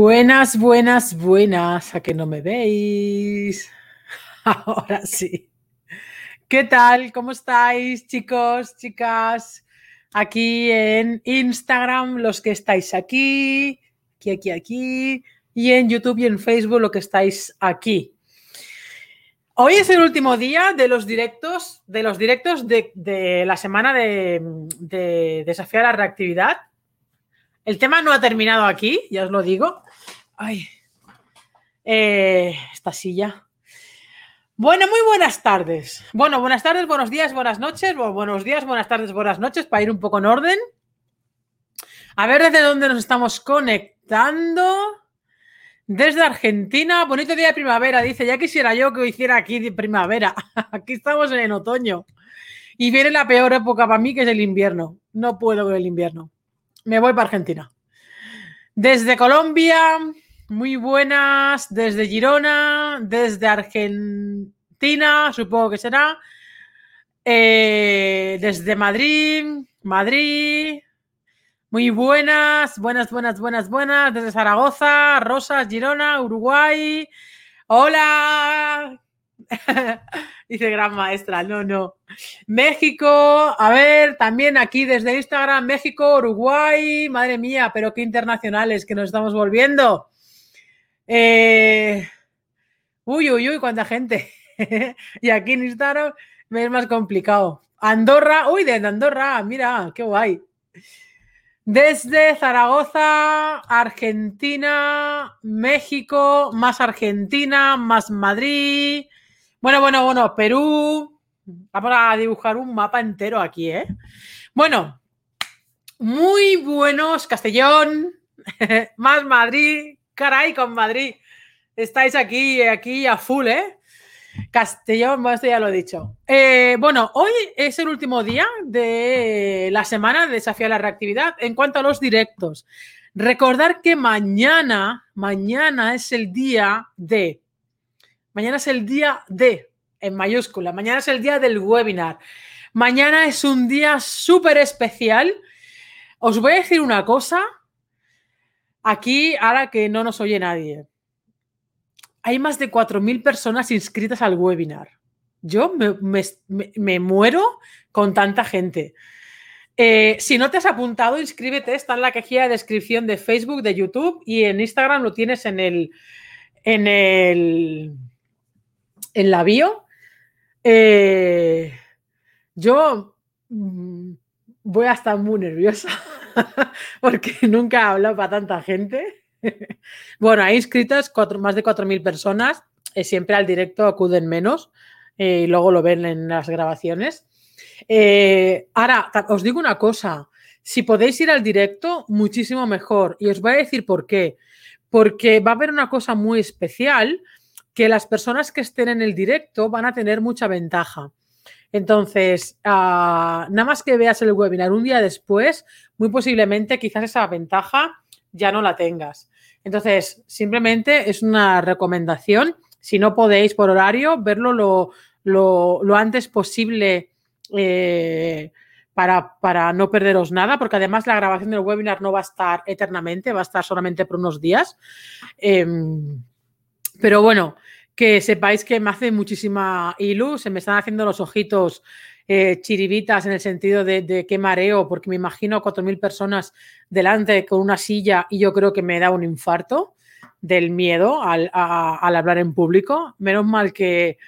Buenas, buenas, buenas. ¿A que no me veis? Ahora sí. ¿Qué tal? ¿Cómo estáis, chicos, chicas? Aquí en Instagram, los que estáis aquí, aquí, aquí, aquí, y en YouTube y en Facebook, lo que estáis aquí. Hoy es el último día de los directos, de los directos de, de la semana de, de desafiar la reactividad. El tema no ha terminado aquí, ya os lo digo. Ay, eh, esta silla. Bueno, muy buenas tardes. Bueno, buenas tardes, buenos días, buenas noches. Bueno, buenos días, buenas tardes, buenas noches, para ir un poco en orden. A ver desde dónde nos estamos conectando. Desde Argentina, bonito día de primavera, dice. Ya quisiera yo que hiciera aquí de primavera. Aquí estamos en otoño. Y viene la peor época para mí, que es el invierno. No puedo con el invierno me voy para Argentina. Desde Colombia, muy buenas. Desde Girona, desde Argentina, supongo que será. Eh, desde Madrid, Madrid. Muy buenas, buenas, buenas, buenas, buenas. Desde Zaragoza, Rosas, Girona, Uruguay. Hola. Dice gran maestra, no, no. México, a ver, también aquí desde Instagram, México, Uruguay, madre mía, pero qué internacionales que nos estamos volviendo. Eh, uy, uy, uy, cuánta gente. y aquí en Instagram me es más complicado. Andorra, uy, desde Andorra, mira, qué guay. Desde Zaragoza, Argentina, México, más Argentina, más Madrid, bueno, bueno, bueno, Perú. Vamos a dibujar un mapa entero aquí, ¿eh? Bueno, muy buenos, Castellón, más Madrid, caray con Madrid. Estáis aquí, aquí a full, ¿eh? Castellón, esto ya lo he dicho. Eh, bueno, hoy es el último día de la semana de Desafío la Reactividad en cuanto a los directos. Recordar que mañana, mañana es el día de Mañana es el día de, en mayúscula, mañana es el día del webinar. Mañana es un día súper especial. Os voy a decir una cosa, aquí, ahora que no nos oye nadie. Hay más de 4.000 personas inscritas al webinar. Yo me, muero con tanta gente. Eh, si no te has apuntado, inscríbete. Está en la cajilla de descripción de Facebook, de YouTube y en Instagram lo tienes en el, en el, en la bio, eh, yo mm, voy a estar muy nerviosa porque nunca he hablado para tanta gente. bueno, hay inscritas cuatro, más de 4.000 personas. Eh, siempre al directo acuden menos eh, y luego lo ven en las grabaciones. ahora, os digo una cosa. Si podéis ir al directo, muchísimo mejor. Y os voy a decir por qué. Porque va a haber una cosa muy especial que las personas que estén en el directo van a tener mucha ventaja. Entonces, ah, nada más que veas el webinar un día después, muy posiblemente quizás esa ventaja ya no la tengas. Entonces, simplemente es una recomendación. Si no podéis por horario, verlo lo, antes posible eh, para, para, no perderos nada, porque además la grabación del webinar no va a estar eternamente, va a estar solamente por unos días. Em, pero bueno, que sepáis que me hace muchísima ilu, se me están haciendo los ojitos eh, chiribitas en el sentido de, qué mareo, porque me imagino a 4.000 personas delante con una silla y yo creo que me da un infarto del miedo al, hablar en público. Menos mal que,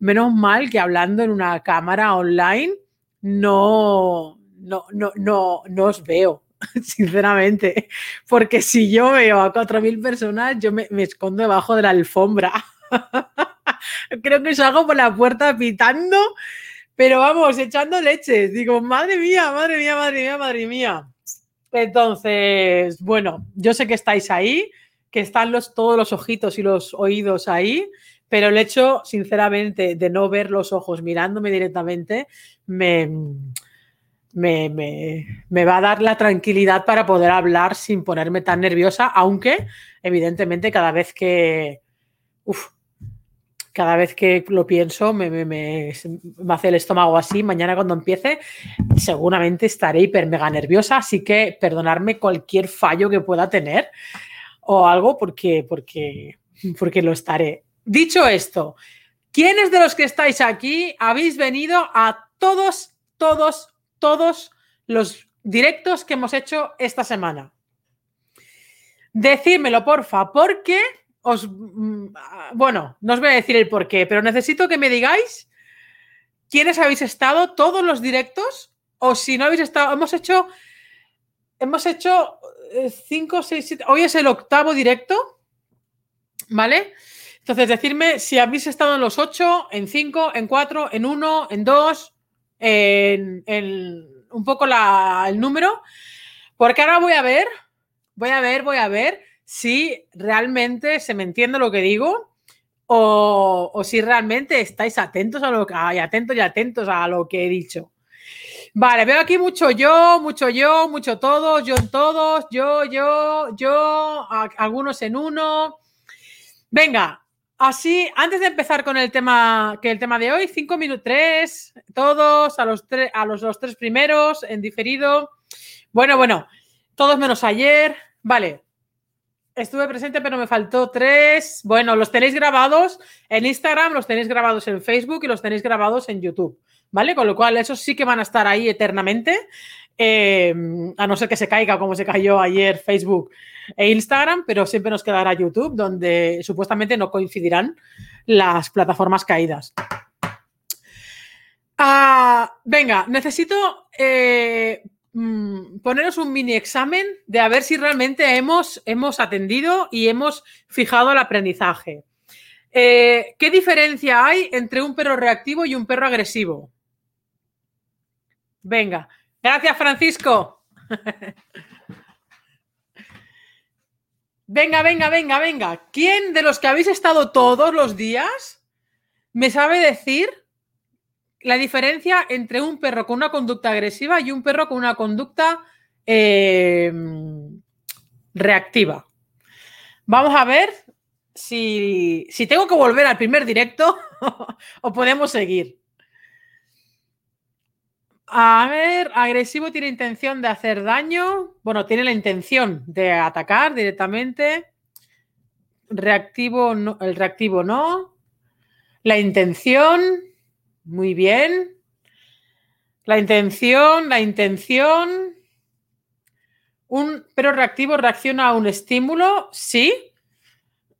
menos mal que hablando en una cámara online no, no, no, no, no os veo. sinceramente. Porque si yo veo a 4.000 personas, yo me, escondo debajo de la alfombra. Creo que salgo por la puerta pitando, pero vamos, echando leche. Digo, madre mía, madre mía, madre mía, madre mía. Entonces, bueno, yo sé que estáis ahí, que están los, todos los ojitos y los oídos ahí, pero el hecho, sinceramente, de no ver los ojos mirándome directamente, me, me, va a dar la tranquilidad para poder hablar sin ponerme tan nerviosa, aunque evidentemente cada vez que... cada vez que lo pienso me, me, hace el estómago así. Mañana cuando empiece seguramente estaré hiper mega nerviosa, así que perdonarme cualquier fallo que pueda tener o algo porque, porque, porque lo estaré. Dicho esto, ¿quiénes de los que estáis aquí habéis venido a todos, todos, todos los directos que hemos hecho esta semana? Decídmelo, porfa, porque os. Mm, bueno, no os voy a decir el por qué, pero necesito que me digáis quiénes habéis estado todos los directos o si no habéis estado. Hemos hecho. Hemos hecho 5, 6, 7. Hoy es el octavo directo. ¿Vale? Entonces, decirme si habéis estado en los 8, en 5, en 4, en 1, en 2, en, en un poco la, el número. Porque ahora voy a ver voy a ver, voy a ver si realmente se me entiende lo que digo o, si realmente estáis atentos a lo que, ay, atentos y atentos a lo que he dicho. Vale, veo aquí mucho yo, mucho yo, mucho todos, yo en todos, yo, yo, yo, algunos en uno. Venga, así, antes de empezar con el tema, que el tema de hoy, cinco minutos, tres, todos, a los, tres, a los, los tres primeros, en diferido. Bueno, bueno, todos menos ayer, Vale. Estuve presente, pero me faltó tres. Bueno, los tenéis grabados en Instagram, los tenéis grabados en Facebook y los tenéis grabados en YouTube. ¿Vale? Con lo cual, esos sí que van a estar ahí eternamente. Eh, a no ser que se caiga como se cayó ayer Facebook e Instagram, pero siempre nos quedará YouTube, donde supuestamente no coincidirán las plataformas caídas. Ah, venga, necesito eh, Mm, poneros un mini examen de a ver si realmente hemos, hemos atendido y hemos fijado el aprendizaje. Eh, ¿Qué diferencia hay entre un perro reactivo y un perro agresivo? Venga, gracias Francisco. venga, venga, venga, venga. ¿Quién de los que habéis estado todos los días me sabe decir la diferencia entre un perro con una conducta agresiva y un perro con una conducta eh, reactiva. Vamos a ver si, si, tengo que volver al primer directo o podemos seguir. A ver, agresivo tiene intención de hacer daño. Bueno, tiene la intención de atacar directamente. Reactivo, no, el reactivo no. La intención. Muy bien. La intención, la intención. Un perro reactivo reacciona a un estímulo, sí.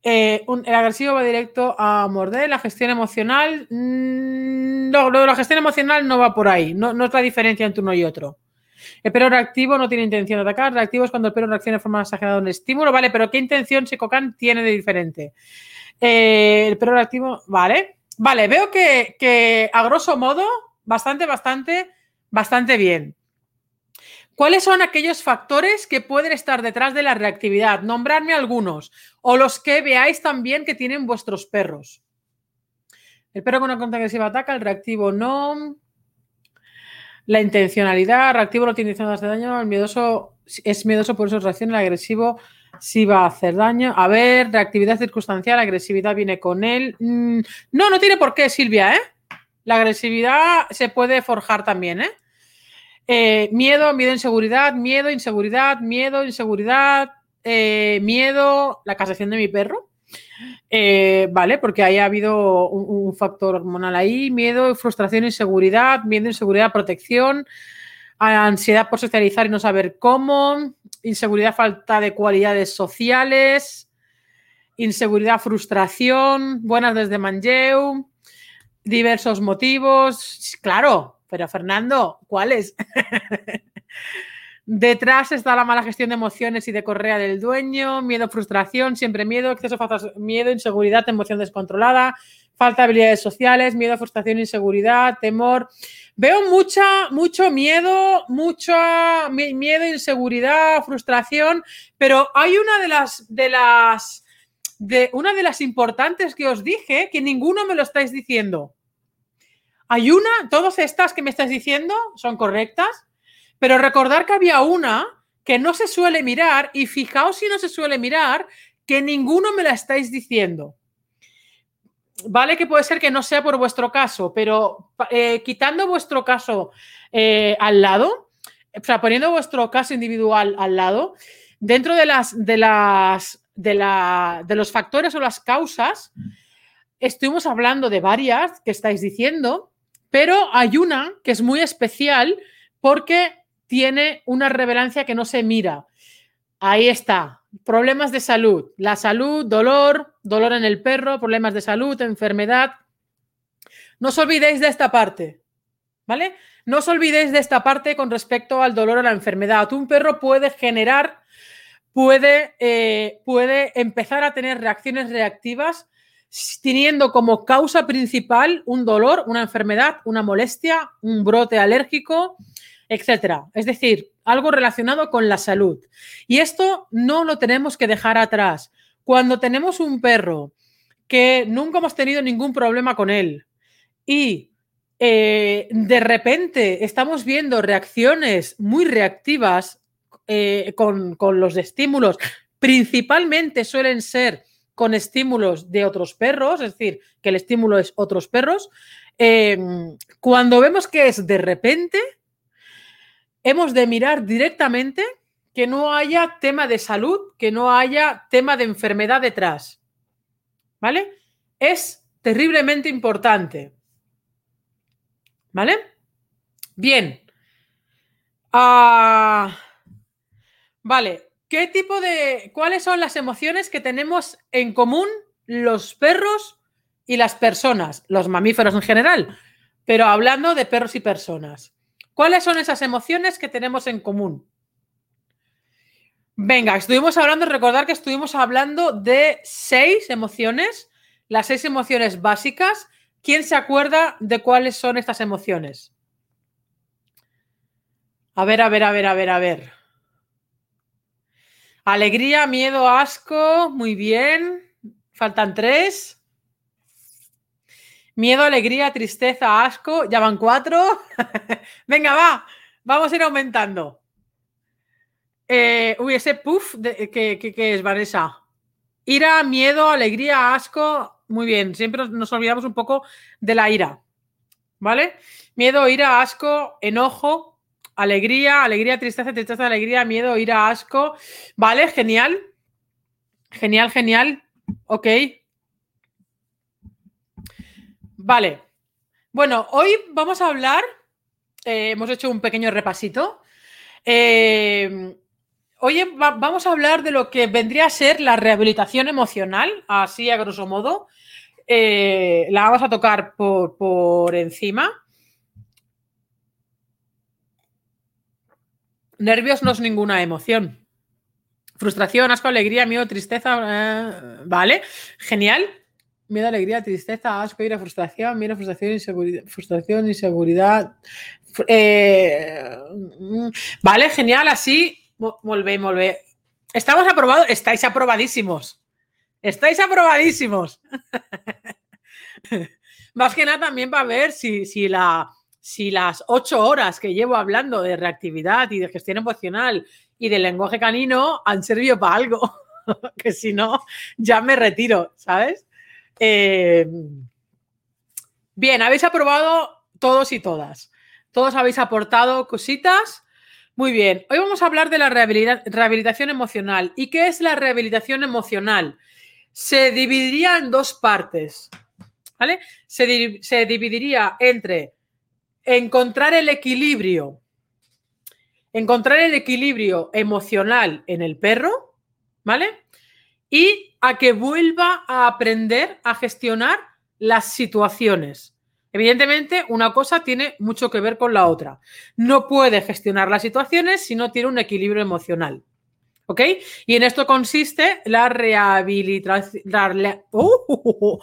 Eh, el agresivo va directo a morder. La gestión emocional. Mm, no, la gestión emocional no va por ahí. No, es la diferencia entre uno y otro. El perro reactivo no tiene intención de atacar. Reactivo es cuando el perro reacciona de forma exagerada a un estímulo. Vale, pero ¿qué intención Secocan tiene de diferente? Eh, el perro reactivo, vale. Vale, veo que, a grosso modo, bastante, bastante, bastante bien. ¿Cuáles son aquellos factores que pueden estar detrás de la reactividad? Nombradme algunos. O los que veáis también que tienen vuestros perros. El perro con una contra agresiva ataca, el reactivo no. La intencionalidad, el reactivo no tiene intención de daño, el miedoso es miedoso, por eso reacciona, el agresivo si va a hacer daño. A ver, reactividad circunstancial, agresividad viene con él. Mm, no, no tiene por qué, Silvia, ¿eh? La agresividad se puede forjar también, ¿eh? ¿eh? miedo, miedo, inseguridad, miedo, inseguridad, miedo, inseguridad, eh, miedo, la casación de mi perro. Eh, vale, porque ahí ha habido un, un, factor hormonal ahí, miedo, frustración, inseguridad, miedo, inseguridad, protección, ansiedad por socializar y no saber cómo, inseguridad, falta de cualidades sociales, inseguridad, frustración, buenas desde Manjeu, diversos motivos. Claro, pero Fernando, ¿cuáles? Detrás está la mala gestión de emociones y de correa del dueño, miedo, frustración, siempre miedo, exceso, miedo, inseguridad, emoción descontrolada, falta de habilidades sociales, miedo, frustración, inseguridad, temor. Veo mucha, mucho miedo, mucho miedo, inseguridad, frustración, pero hay una de las, de las, de una de las importantes que os dije que ninguno me lo estáis diciendo. Hay una, todas estas que me estáis diciendo son correctas, pero recordar que había una que no se suele mirar y fijaos si no se suele mirar que ninguno me la estáis diciendo vale que puede ser que no sea por vuestro caso, pero eh, quitando vuestro caso eh, al lado, o sea, poniendo vuestro caso individual al lado, dentro de las, de las, de, la, de los factores o las causas, estuvimos hablando de varias que estáis diciendo, pero hay una que es muy especial porque tiene una revelancia que no se mira. Ahí está. Problemas de salud. La salud, dolor, dolor en el perro, problemas de salud, enfermedad. No os olvidéis de esta parte. ¿Vale? No os olvidéis de esta parte con respecto al dolor o la enfermedad. Un perro puede generar, puede, eh, puede empezar a tener reacciones reactivas teniendo como causa principal un dolor, una enfermedad, una molestia, un brote alérgico, etcétera. Es decir, algo relacionado con la salud. Y esto no lo tenemos que dejar atrás. Cuando tenemos un perro que nunca hemos tenido ningún problema con él y eh, de repente estamos viendo reacciones muy reactivas eh, con, los estímulos, principalmente suelen ser con estímulos de otros perros, es decir, que el estímulo es otros perros. Em, cuando vemos que es de repente, hemos de mirar directamente que no haya tema de salud, que no haya tema de enfermedad detrás. ¿Vale? Es terriblemente importante. ¿Vale? Bien. Ah, vale. ¿Qué tipo de. ¿Cuáles son las emociones que tenemos en común los perros y las personas? Los mamíferos en general. Pero hablando de perros y personas. ¿Cuáles son esas emociones que tenemos en común? Venga, estuvimos hablando, recordar que estuvimos hablando de seis emociones, las seis emociones básicas ¿Quién se acuerda de cuáles son estas emociones? A ver, a ver, a ver, a ver, a ver. Alegría, miedo, asco. Muy bien. Faltan tres. Miedo, alegría, tristeza, asco. Ya van cuatro. Venga, va. Vamos a ir aumentando. Eh, uy, ese puff, de, ¿qué, es, Vanessa? Ira, miedo, alegría, asco. Muy bien, siempre nos olvidamos un poco de la ira. ¿Vale? Miedo, ira, asco, enojo, alegría, alegría, tristeza, tristeza, alegría, miedo, ira, asco. ¿Vale? Genial. Genial, genial. Ok. Vale. Bueno, hoy vamos a hablar, eh, hemos hecho un pequeño repasito. Eh, Oye, vamos a hablar de lo que vendría a ser la rehabilitación emocional, así a grosso modo. Eh, la vamos a tocar por, encima. Nervios no es ninguna emoción. Frustración, asco, alegría, miedo, tristeza. Eh, vale, genial. Miedo, alegría, tristeza, asco, ira, frustración, miedo, frustración, inseguridad. Frustración, inseguridad. Eh, mm, vale, genial. Así Volvé, volvé. Estamos aprobados, estáis aprobadísimos. Estáis aprobadísimos. Más que nada también para ver si, si, si las ocho horas que llevo hablando de reactividad y de gestión emocional y de lenguaje canino han servido para algo. que si no, ya me retiro, ¿sabes? Eh, bien, habéis aprobado todos y todas. Todos habéis aportado cositas muy bien, hoy vamos a hablar de la rehabilitación emocional. ¿Y qué es la rehabilitación emocional? Se dividiría en dos partes, ¿vale? Se, dividiría entre encontrar el equilibrio, encontrar el equilibrio emocional en el perro, ¿vale? Y a que vuelva a aprender a gestionar las situaciones. Evidentemente, una cosa tiene mucho que ver con la otra. No puede gestionar las situaciones si no tiene un equilibrio emocional. ¿Ok? Y en esto consiste la rehabilitación. Uh,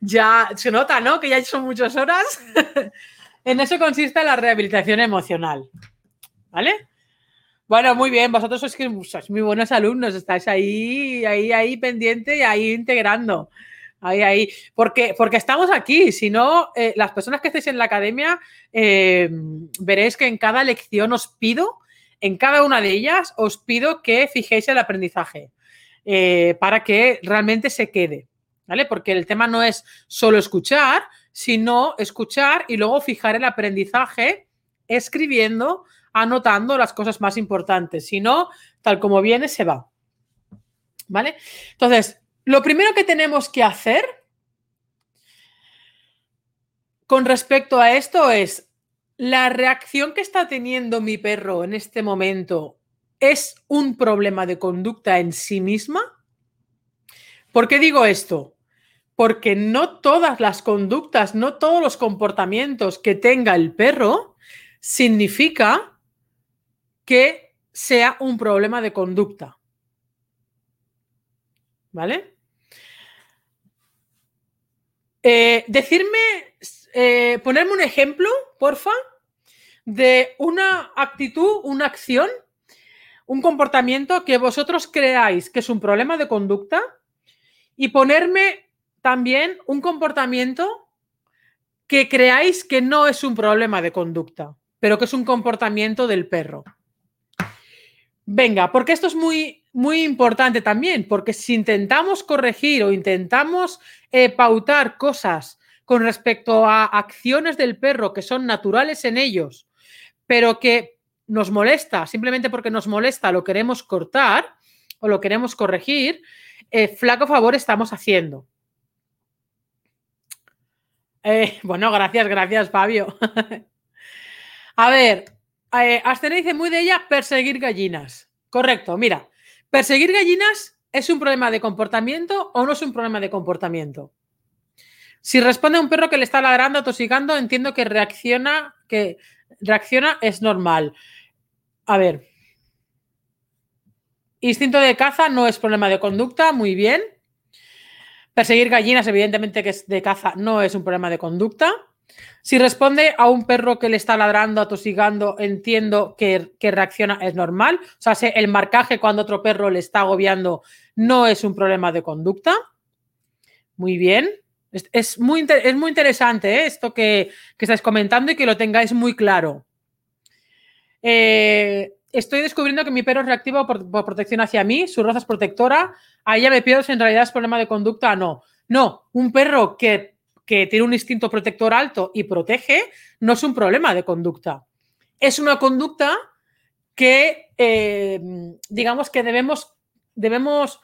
ya se nota, ¿no? Que ya son muchas horas. en eso consiste la rehabilitación emocional. ¿Vale? Bueno, muy bien. Vosotros sois, sois muy buenos alumnos. Estáis ahí, ahí, ahí pendiente y ahí integrando. Ahí, ahí. Porque, porque estamos aquí. Si no, eh, las personas que estéis en la academia, eh, veréis que en cada lección os pido, en cada una de ellas, os pido que fijéis el aprendizaje eh, para que realmente se quede. ¿Vale? Porque el tema no es solo escuchar, sino escuchar y luego fijar el aprendizaje escribiendo, anotando las cosas más importantes. Si no, tal como viene, se va. ¿Vale? Entonces, lo primero que tenemos que hacer con respecto a esto es, ¿la reacción que está teniendo mi perro en este momento es un problema de conducta en sí misma? ¿Por qué digo esto? Porque no todas las conductas, no todos los comportamientos que tenga el perro significa que sea un problema de conducta. ¿Vale? Eh, decirme, eh, ponerme un ejemplo, porfa, de una actitud, una acción, un comportamiento que vosotros creáis que es un problema de conducta y ponerme también un comportamiento que creáis que no es un problema de conducta, pero que es un comportamiento del perro. Venga, porque esto es muy, muy importante también, porque si intentamos corregir o intentamos eh, pautar cosas con respecto a acciones del perro que son naturales en ellos, pero que nos molesta, simplemente porque nos molesta, lo queremos cortar o lo queremos corregir, eh, flaco favor estamos haciendo. Eh, bueno, gracias, gracias, Fabio. A ver, eh, dice muy de ella perseguir gallinas. Correcto, mira, perseguir gallinas es un problema de comportamiento o no es un problema de comportamiento. Si responde a un perro que le está ladrando, tosigando, entiendo que reacciona, que reacciona es normal. A ver, Instinto de caza no es problema de conducta, muy bien. Perseguir gallinas, evidentemente que es de caza, no es un problema de conducta. Si responde a un perro que le está ladrando, atosigando, entiendo que, reacciona, es normal. O sea, el marcaje cuando otro perro le está agobiando no es un problema de conducta. Muy bien. Es, muy, es muy, interesante ¿eh? esto que, que, estáis comentando y que lo tengáis muy claro. Eh, estoy descubriendo que mi perro es reactivo por, protección hacia mí, su raza es protectora, ahí ya me pierdo si en realidad es problema de conducta o no. No, un perro que, tiene un instinto protector alto y protege no es un problema de conducta. Es una conducta que, eh, digamos que debemos, debemos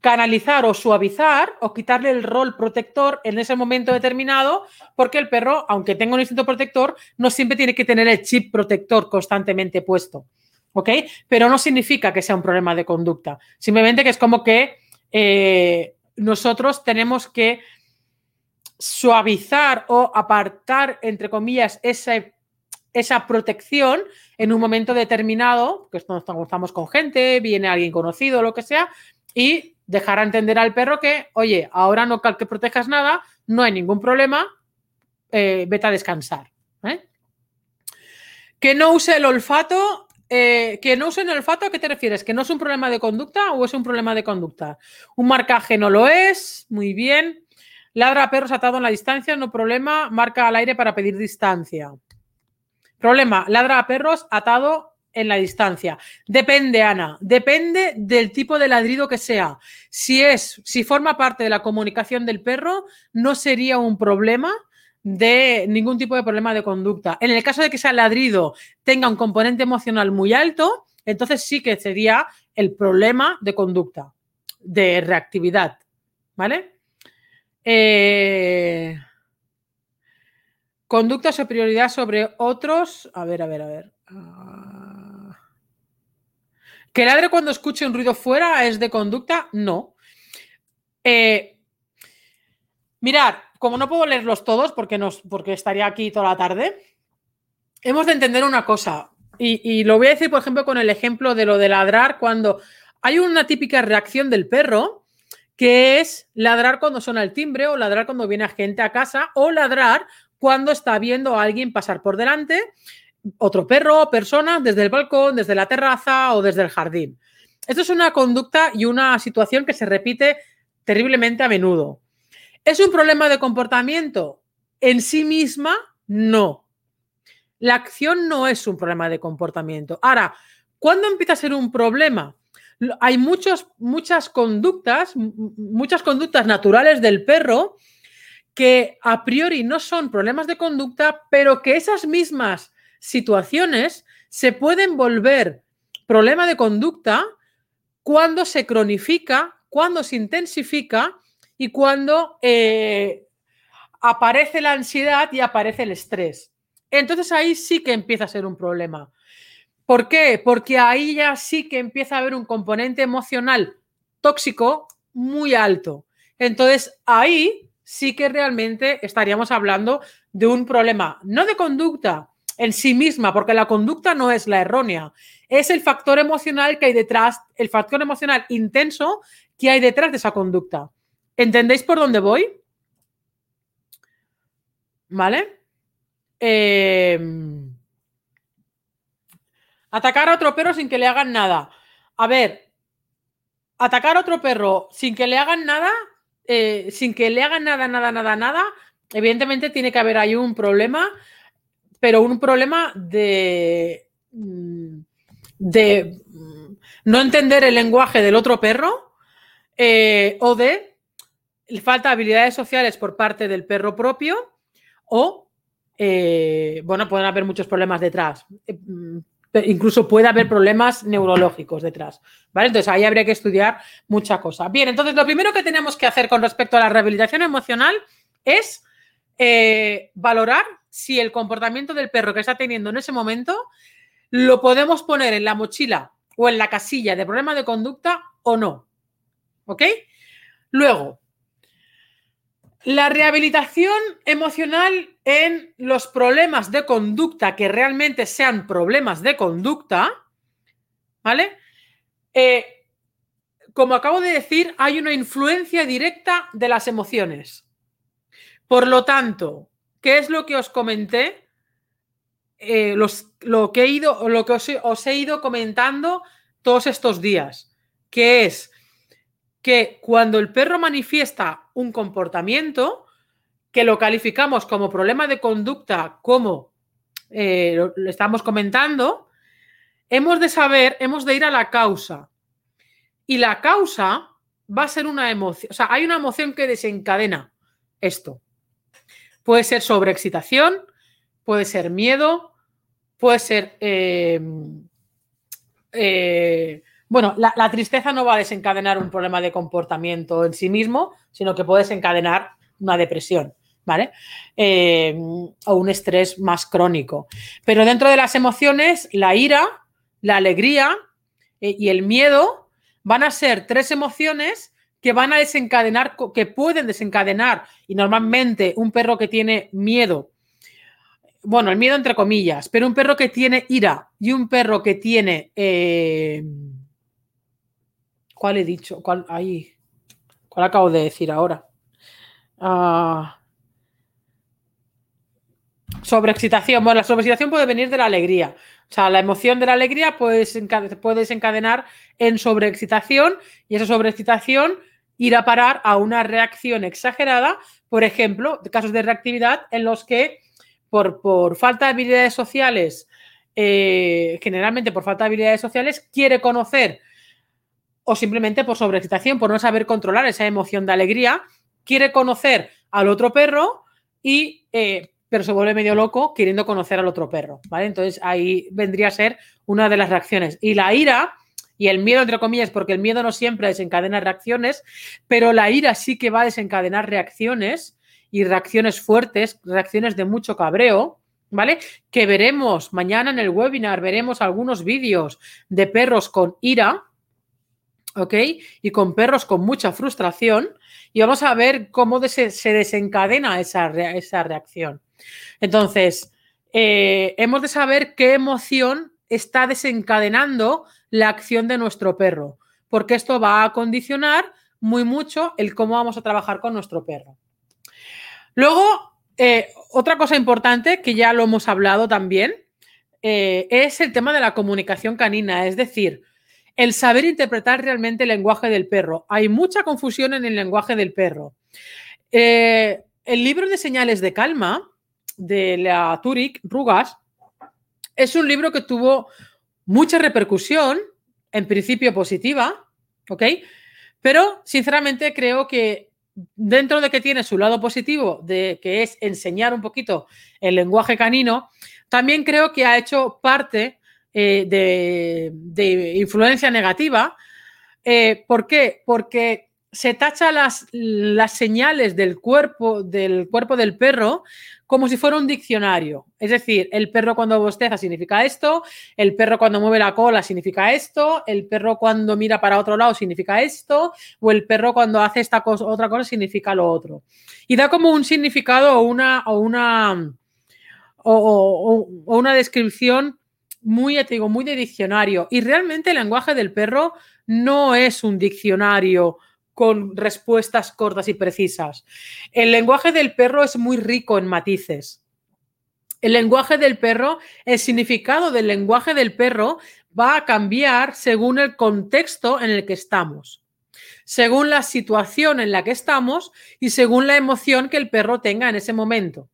canalizar o suavizar o quitarle el rol protector en ese momento determinado, porque el perro, aunque tenga un instinto protector, no siempre tiene que tener el chip protector constantemente puesto. ¿ok? Pero no significa que sea un problema de conducta. Simplemente que es como que eh, nosotros tenemos que suavizar o apartar, entre comillas, esa, protección en un momento determinado, que estamos con gente, viene alguien conocido, lo que sea, y dejar a entender al perro que, oye, ahora no que protejas nada, no hay ningún problema, eh, vete a descansar. ¿eh? Que no use el olfato eh, que no usen el olfato, ¿a qué te refieres? ¿Que no es un problema de conducta o es un problema de conducta? Un marcaje no lo es, muy bien. Ladra a perros atado en la distancia, no problema. Marca al aire para pedir distancia. Problema, ladra a perros atado en la distancia. Depende, Ana, depende del tipo de ladrido que sea. Si es, si forma parte de la comunicación del perro, no sería un problema de ningún tipo de problema de conducta. En el caso de que ese ladrido tenga un componente emocional muy alto, entonces sí que sería el problema de conducta, de reactividad. ¿Vale? Eh, conducta o superioridad sobre otros. A ver, a ver, a ver. Ah. ¿Que ladre cuando escuche un ruido fuera es de conducta? No. Eh, mirad, como no puedo leerlos todos porque, nos, porque estaría aquí toda la tarde, hemos de entender una cosa. Y, lo voy a decir, por ejemplo, con el ejemplo de lo de ladrar cuando hay una típica reacción del perro que es ladrar cuando suena el timbre o ladrar cuando viene gente a casa o ladrar cuando está viendo a alguien pasar por delante, otro perro o persona, desde el balcón, desde la terraza o desde el jardín. Esto es una conducta y una situación que se repite terriblemente a menudo. ¿Es un problema de comportamiento? En sí misma, no. La acción no es un problema de comportamiento. Ahora, ¿cuándo empieza a ser un problema? Hay muchos, muchas conductas, muchas conductas naturales del perro que a priori no son problemas de conducta, pero que esas mismas situaciones se pueden volver problema de conducta cuando se cronifica cuando se intensifica y cuando eh, aparece la ansiedad y aparece el estrés. Entonces ahí sí que empieza a ser un problema. ¿Por qué? Porque ahí ya sí que empieza a haber un componente emocional tóxico muy alto. Entonces ahí sí que realmente estaríamos hablando de un problema, no de conducta en sí misma, porque la conducta no es la errónea, es el factor emocional que hay detrás, el factor emocional intenso que hay detrás de esa conducta. ¿Entendéis por dónde voy? ¿Vale? Em, atacar a otro perro sin que le hagan nada. A ver, atacar a otro perro sin que le hagan nada, eh, sin que le hagan nada, nada, nada, nada, evidentemente tiene que haber ahí un problema, pero un problema de, mm, de mm, no entender el lenguaje del otro perro eh, o de falta de habilidades sociales por parte del perro propio o, eh, bueno, pueden haber muchos problemas detrás. Incluso puede haber problemas neurológicos detrás. ¿vale? Entonces ahí habría que estudiar mucha cosa. Bien, entonces lo primero que tenemos que hacer con respecto a la rehabilitación emocional es eh, valorar si el comportamiento del perro que está teniendo en ese momento lo podemos poner en la mochila o en la casilla de problema de conducta o no. ¿Ok? Luego, la rehabilitación emocional en los problemas de conducta que realmente sean problemas de conducta, ¿vale? Eh, como acabo de decir, hay una influencia directa de las emociones. Por lo tanto, ¿qué es lo que os comenté? Eh, lo que, he ido, lo que os he ido comentando todos estos días, que es que cuando el perro manifiesta un comportamiento que lo calificamos como problema de conducta, como eh, lo, estamos comentando, hemos de saber, hemos de ir a la causa. Y la causa va a ser una emoción, o sea, hay una emoción que desencadena esto. Puede ser sobreexcitación, puede ser miedo, puede ser eh, eh, bueno, la, tristeza no va a desencadenar un problema de comportamiento en sí mismo, sino que puede desencadenar una depresión, ¿vale? Eh, o un estrés más crónico. Pero dentro de las emociones, la ira, la alegría eh, y el miedo van a ser tres emociones que van a desencadenar, que pueden desencadenar, y normalmente un perro que tiene miedo, bueno, el miedo entre comillas, pero un perro que tiene ira y un perro que tiene... Eh, ¿Cuál he dicho? ¿Cuál, ahí, ¿cuál acabo de decir ahora? Ah, sobreexcitación. Bueno, la sobreexcitación puede venir de la alegría. O sea, la emoción de la alegría puede, puede desencadenar en sobreexcitación y esa sobreexcitación ir a parar a una reacción exagerada, por ejemplo, casos de reactividad en los que por, por falta de habilidades sociales, eh, generalmente por falta de habilidades sociales, quiere conocer o simplemente por sobreexcitación, por no saber controlar esa emoción de alegría, quiere conocer al otro perro y, eh, pero se vuelve medio loco queriendo conocer al otro perro, ¿vale? Entonces ahí vendría a ser una de las reacciones. Y la ira y el miedo, entre comillas, porque el miedo no siempre desencadena reacciones, pero la ira sí que va a desencadenar reacciones y reacciones fuertes, reacciones de mucho cabreo, ¿vale? Que veremos mañana en el webinar, veremos algunos vídeos de perros con ira, ¿ok? Y con perros con mucha frustración y vamos a ver cómo se desencadena esa, esa reacción. Entonces, eh, hemos de saber qué emoción está desencadenando la acción de nuestro perro, porque esto va a condicionar muy mucho el cómo vamos a trabajar con nuestro perro. Luego, eh, otra cosa importante que ya lo hemos hablado también eh, es el tema de la comunicación canina, es decir, el saber interpretar realmente el lenguaje del perro. Hay mucha confusión en el lenguaje del perro. Eh, el libro de señales de calma de la Turek Rugas es un libro que tuvo mucha repercusión, en principio positiva, ¿ok? Pero sinceramente creo que dentro de que tiene su lado positivo, de que es enseñar un poquito el lenguaje canino, también creo que ha hecho parte eh, de, influencia negativa Eh, ¿Por qué? Porque se tacha las, las señales del cuerpo, del cuerpo del perro como si fuera un diccionario. Es decir, el perro cuando bosteza significa esto, el perro cuando mueve la cola significa esto, el perro cuando mira para otro lado significa esto, o el perro cuando hace esta cosa, otra cosa significa lo otro. Y da como un significado o una, o una, o, una descripción muy, digo, muy de diccionario. Y realmente el lenguaje del perro no es un diccionario con respuestas cortas y precisas. El lenguaje del perro es muy rico en matices. El lenguaje del perro, el significado del lenguaje del perro va a cambiar según el contexto en el que estamos, según la situación en la que estamos y según la emoción que el perro tenga en ese momento.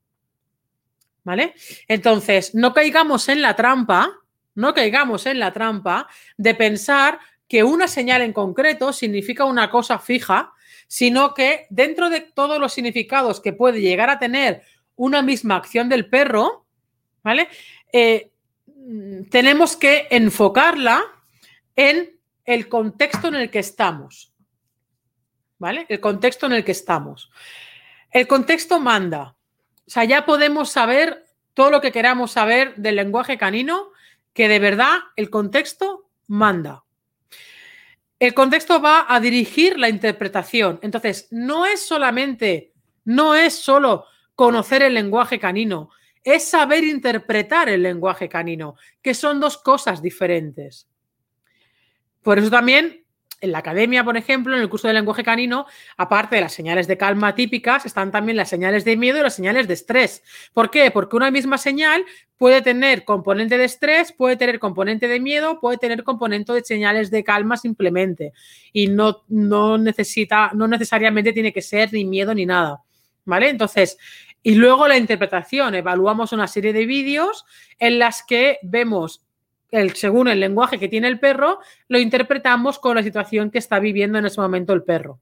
¿Vale? Entonces, no caigamos en la trampa, no caigamos en la trampa de pensar que una señal en concreto significa una cosa fija, sino que dentro de todos los significados que puede llegar a tener una misma acción del perro, ¿vale? Eh, tenemos que enfocarla en el contexto en el que estamos. ¿Vale? El contexto en el que estamos. El contexto manda. O sea, ya podemos saber todo lo que queramos saber del lenguaje canino, que de verdad el contexto manda. El contexto va a dirigir la interpretación. Entonces, no es solamente, no es solo conocer el lenguaje canino, es saber interpretar el lenguaje canino, que son dos cosas diferentes. Por eso también en la academia, por ejemplo, en el curso de lenguaje canino, aparte de las señales de calma típicas, están también las señales de miedo y las señales de estrés. ¿Por qué? Porque una misma señal puede tener componente de estrés, puede tener componente de miedo, puede tener componente de señales de calma simplemente. Y no, no necesita, no necesariamente tiene que ser ni miedo ni nada. ¿Vale? Entonces, y luego la interpretación. Evaluamos una serie de vídeos en las que vemos el, según el lenguaje que tiene el perro, lo interpretamos con la situación que está viviendo en ese momento el perro.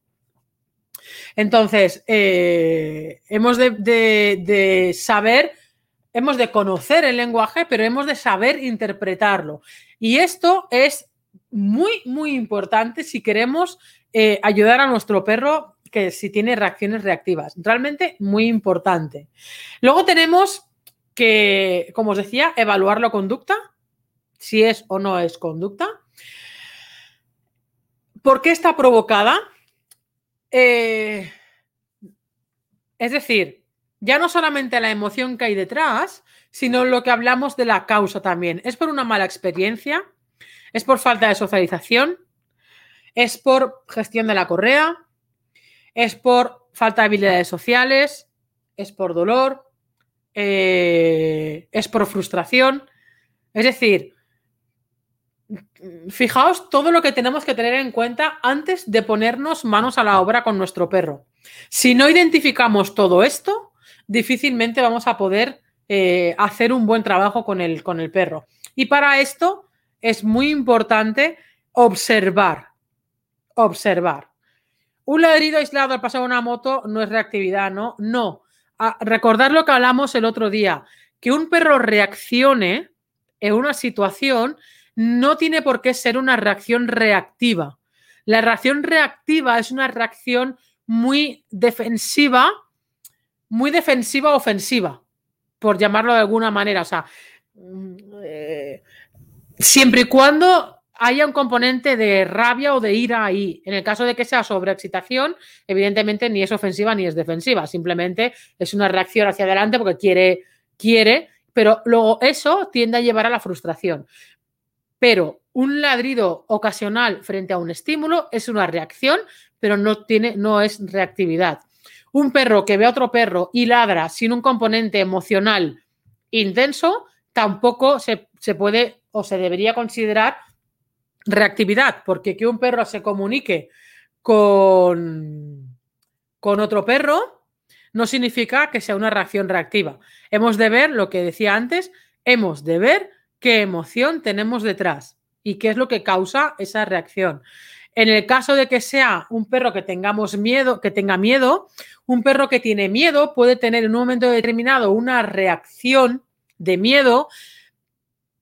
Entonces, eh, hemos de, saber, hemos de conocer el lenguaje, pero hemos de saber interpretarlo. Y esto es muy, muy importante si queremos eh, ayudar a nuestro perro que si tiene reacciones reactivas. Realmente muy importante. Luego tenemos que, como os decía, evaluar la conducta si es o no es conducta. ¿Por qué está provocada? Eh, es decir, ya no solamente la emoción que hay detrás, sino lo que hablamos de la causa también. ¿Es por una mala experiencia? ¿Es por falta de socialización? ¿Es por gestión de la correa? ¿Es por falta de habilidades sociales? ¿Es por dolor? Eh, ¿Es por frustración? Es decir, fijaos todo lo que tenemos que tener en cuenta antes de ponernos manos a la obra con nuestro perro. Si no identificamos todo esto, difícilmente vamos a poder eh, hacer un buen trabajo con el, con el perro. Y para esto es muy importante observar. Observar. Un ladrido aislado al pasar una moto no es reactividad, ¿no? No. recordar lo que hablamos el otro día, que un perro reaccione en una situación no tiene por qué ser una reacción reactiva. La reacción reactiva es una reacción muy defensiva, muy defensiva ofensiva, por llamarlo de alguna manera. O sea, mm, eh, siempre y cuando haya un componente de rabia o de ira ahí. En el caso de que sea sobreexcitación, evidentemente ni es ofensiva ni es defensiva, simplemente es una reacción hacia adelante porque quiere, quiere, pero luego eso tiende a llevar a la frustración. Pero un ladrido ocasional frente a un estímulo es una reacción, pero no, tiene, no es reactividad. Un perro que ve a otro perro y ladra sin un componente emocional intenso, tampoco se, puede o se debería considerar reactividad, porque que un perro se comunique con, con otro perro no significa que sea una reacción reactiva. Hemos de ver lo que decía antes, hemos de ver qué emoción tenemos detrás y qué es lo que causa esa reacción. En el caso de que sea un perro que tengamos miedo, que tenga miedo, un perro que tiene miedo puede tener en un momento determinado una reacción de miedo,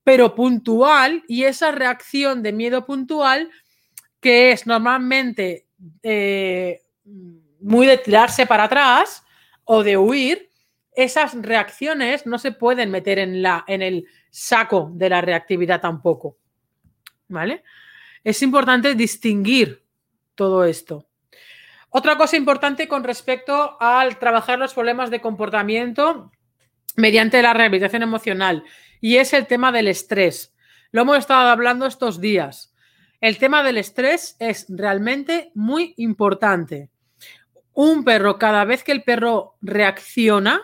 pero puntual, y esa reacción de miedo puntual que es normalmente eh, muy de tirarse para atrás o de huir, esas reacciones no se pueden meter en, la, en el saco de la reactividad tampoco. ¿Vale? Es importante distinguir todo esto. Otra cosa importante con respecto al trabajar los problemas de comportamiento mediante la rehabilitación emocional y es el tema del estrés. Lo hemos estado hablando estos días. El tema del estrés es realmente muy importante. Un perro, cada vez que el perro reacciona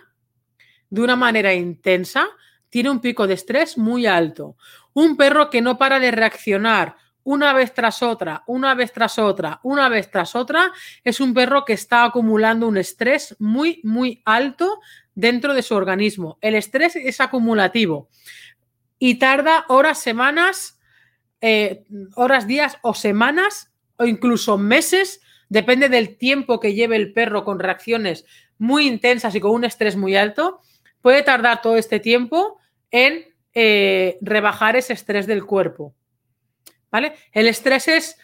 de una manera intensa, tiene un pico de estrés muy alto. Un perro que no para de reaccionar una vez tras otra, una vez tras otra, una vez tras otra, es un perro que está acumulando un estrés muy, muy alto dentro de su organismo. El estrés es acumulativo y tarda horas, semanas, eh, horas, días o semanas o incluso meses, depende del tiempo que lleve el perro con reacciones muy intensas y con un estrés muy alto, puede tardar todo este tiempo en eh, rebajar ese estrés del cuerpo. ¿Vale? El estrés es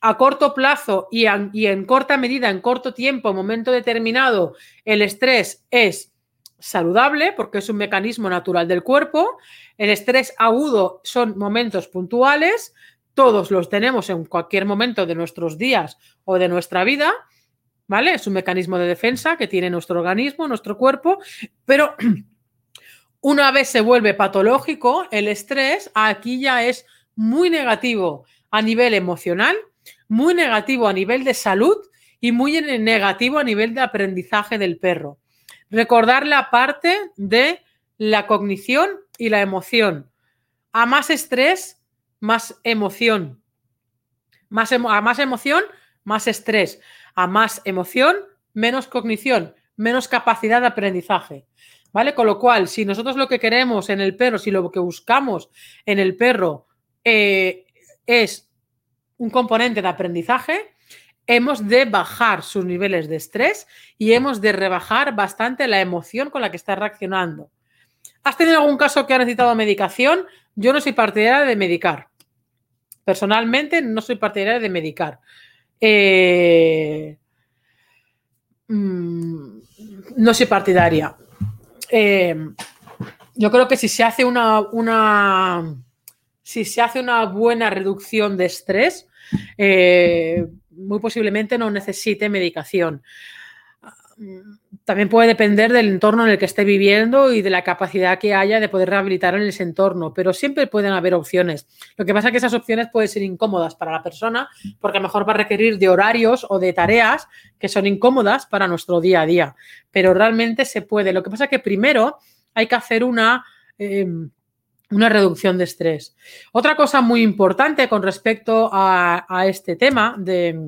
a corto plazo y, y en corta medida, en corto tiempo, momento determinado, el estrés es saludable porque es un mecanismo natural del cuerpo. El estrés agudo son momentos puntuales, todos los tenemos en cualquier momento de nuestros días o de nuestra vida, ¿vale? Es un mecanismo de defensa que tiene nuestro organismo, nuestro cuerpo, pero una vez se vuelve patológico, el estrés aquí ya es muy negativo a nivel emocional, muy negativo a nivel de salud y muy negativo a nivel de aprendizaje del perro. Recordar la parte de la cognición y la emoción. A más estrés, más emoción. Más a más emoción, más estrés. A más emoción, menos cognición, menos capacidad de aprendizaje. ¿Vale? Con lo cual, si nosotros lo que queremos en el perro, si lo que buscamos en el perro eh, es un componente de aprendizaje, hemos de bajar sus niveles de estrés y hemos de rebajar bastante la emoción con la que está reaccionando. ¿Has tenido algún caso que ha necesitado medicación? Yo no soy partidaria de medicar. Personalmente no soy partidaria de medicar. Eh, mm, no soy partidaria. Eh, yo creo que si se hace una, una si se hace una buena reducción de estrés, eh, muy posiblemente no necesite medicación. También puede depender del entorno en el que esté viviendo y de la capacidad que haya de poder rehabilitar en ese entorno, pero siempre pueden haber opciones. Lo que pasa es que esas opciones pueden ser incómodas para la persona porque a lo mejor va a requerir de horarios o de tareas que son incómodas para nuestro día a día, pero realmente se puede. Lo que pasa es que primero hay que hacer una... Em, una reducción de estrés. Otra cosa muy importante con respecto a, este tema de,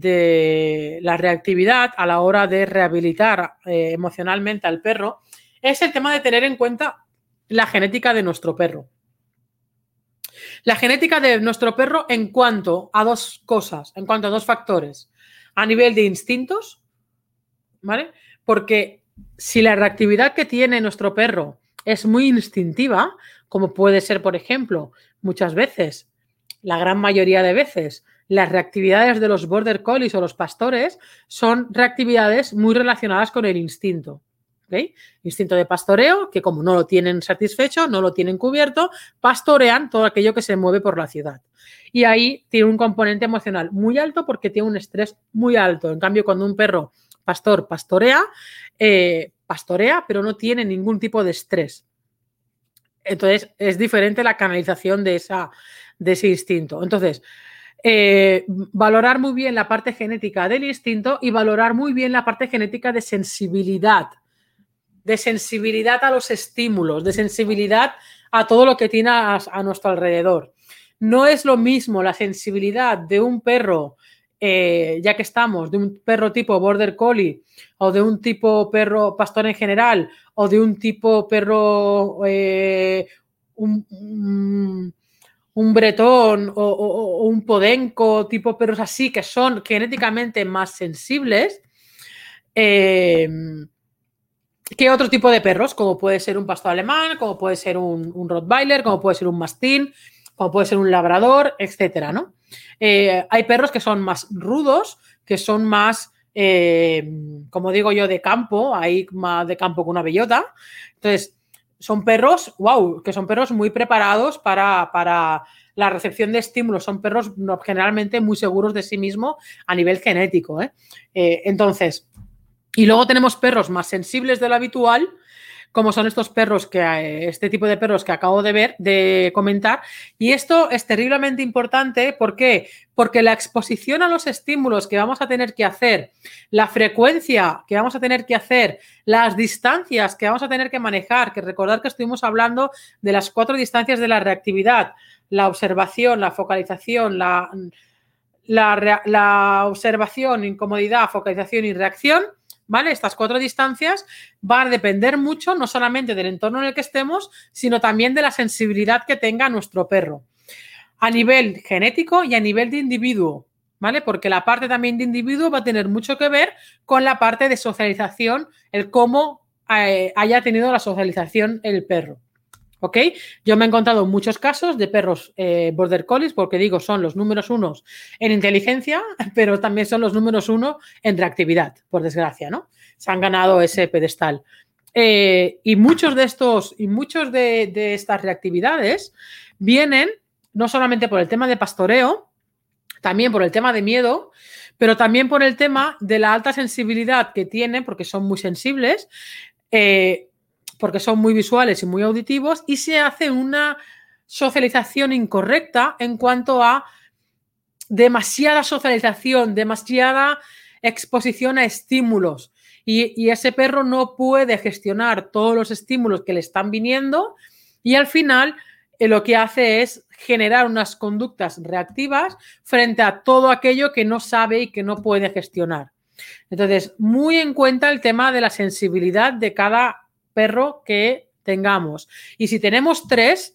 la reactividad a la hora de rehabilitar eh, emocionalmente al perro es el tema de tener en cuenta la genética de nuestro perro. La genética de nuestro perro en cuanto a dos cosas, en cuanto a dos factores. A nivel de instintos, ¿vale? Porque si la reactividad que tiene nuestro perro es muy instintiva, como puede ser, por ejemplo, muchas veces, la gran mayoría de veces, las reactividades de los border collies o los pastores son reactividades muy relacionadas con el instinto. Instinto de pastoreo, que como no lo tienen satisfecho, no lo tienen cubierto, pastorean todo aquello que se mueve por la ciudad. Y ahí tiene un componente emocional muy alto porque tiene un estrés muy alto. En cambio, cuando un perro pastor pastorea, eh, pastorea, pero no tiene ningún tipo de estrés. Entonces, es diferente la canalización de, de ese instinto. Entonces, eh, valorar muy bien la parte genética del instinto y valorar muy bien la parte genética de sensibilidad, de sensibilidad a los estímulos, de sensibilidad a todo lo que tiene a, nuestro alrededor. No es lo mismo la sensibilidad de un perro eh, ya que estamos, de un perro tipo border collie o de un tipo perro pastor en general o de un tipo perro, eh, un, bretón o, un podenco, tipo perros así que son genéticamente más sensibles. Eh, que otro tipo de perros, como puede ser un pastor alemán, como puede ser un, un Rottweiler, como puede ser un mastín, como puede ser un labrador, etcétera, ¿no? Eh, hay perros que son más rudos, que son más, eh, como digo yo, de campo, hay más de campo que una bellota. Entonces, son perros, wow, que son perros muy preparados para, para la recepción de estímulos. Son perros generalmente muy seguros de sí mismos a nivel genético. ¿eh? entonces, y luego tenemos perros más sensibles de lo habitual, como son estos perros que eh, este tipo de perros que acabo de ver, de comentar. Y esto es terriblemente importante, ¿por qué? Porque la exposición a los estímulos que vamos a tener que hacer, la frecuencia que vamos a tener que hacer, las distancias que vamos a tener que manejar, que recordar que estuvimos hablando de las cuatro distancias de la reactividad, la observación, la focalización, la, la, la observación, incomodidad, focalización y reacción ¿vale? Estas cuatro distancias van a depender mucho no solamente del entorno en el que estemos, sino también de la sensibilidad que tenga nuestro perro. A nivel genético y a nivel de individuo, ¿vale? Porque la parte también de individuo va a tener mucho que ver con la parte de socialización, el cómo eh, haya tenido la socialización el perro. ¿Ok? Yo me he encontrado muchos casos de perros eh, border collies, porque digo, son los números unos en inteligencia, pero también son los números uno en reactividad, por desgracia, ¿no? Se han ganado ese pedestal. Eh, y muchos de estos, y muchos de, estas reactividades vienen no solamente por el tema de pastoreo, también por el tema de miedo, pero también por el tema de la alta sensibilidad que tienen, porque son muy sensibles, eh, porque son muy visuales y muy auditivos, y se hace una socialización incorrecta en cuanto a demasiada socialización, demasiada exposición a estímulos. Y, ese perro no puede gestionar todos los estímulos que le están viniendo y al final eh, lo que hace es generar unas conductas reactivas frente a todo aquello que no sabe y que no puede gestionar. Entonces, muy en cuenta el tema de la sensibilidad de cada perro que tengamos. Y si tenemos tres,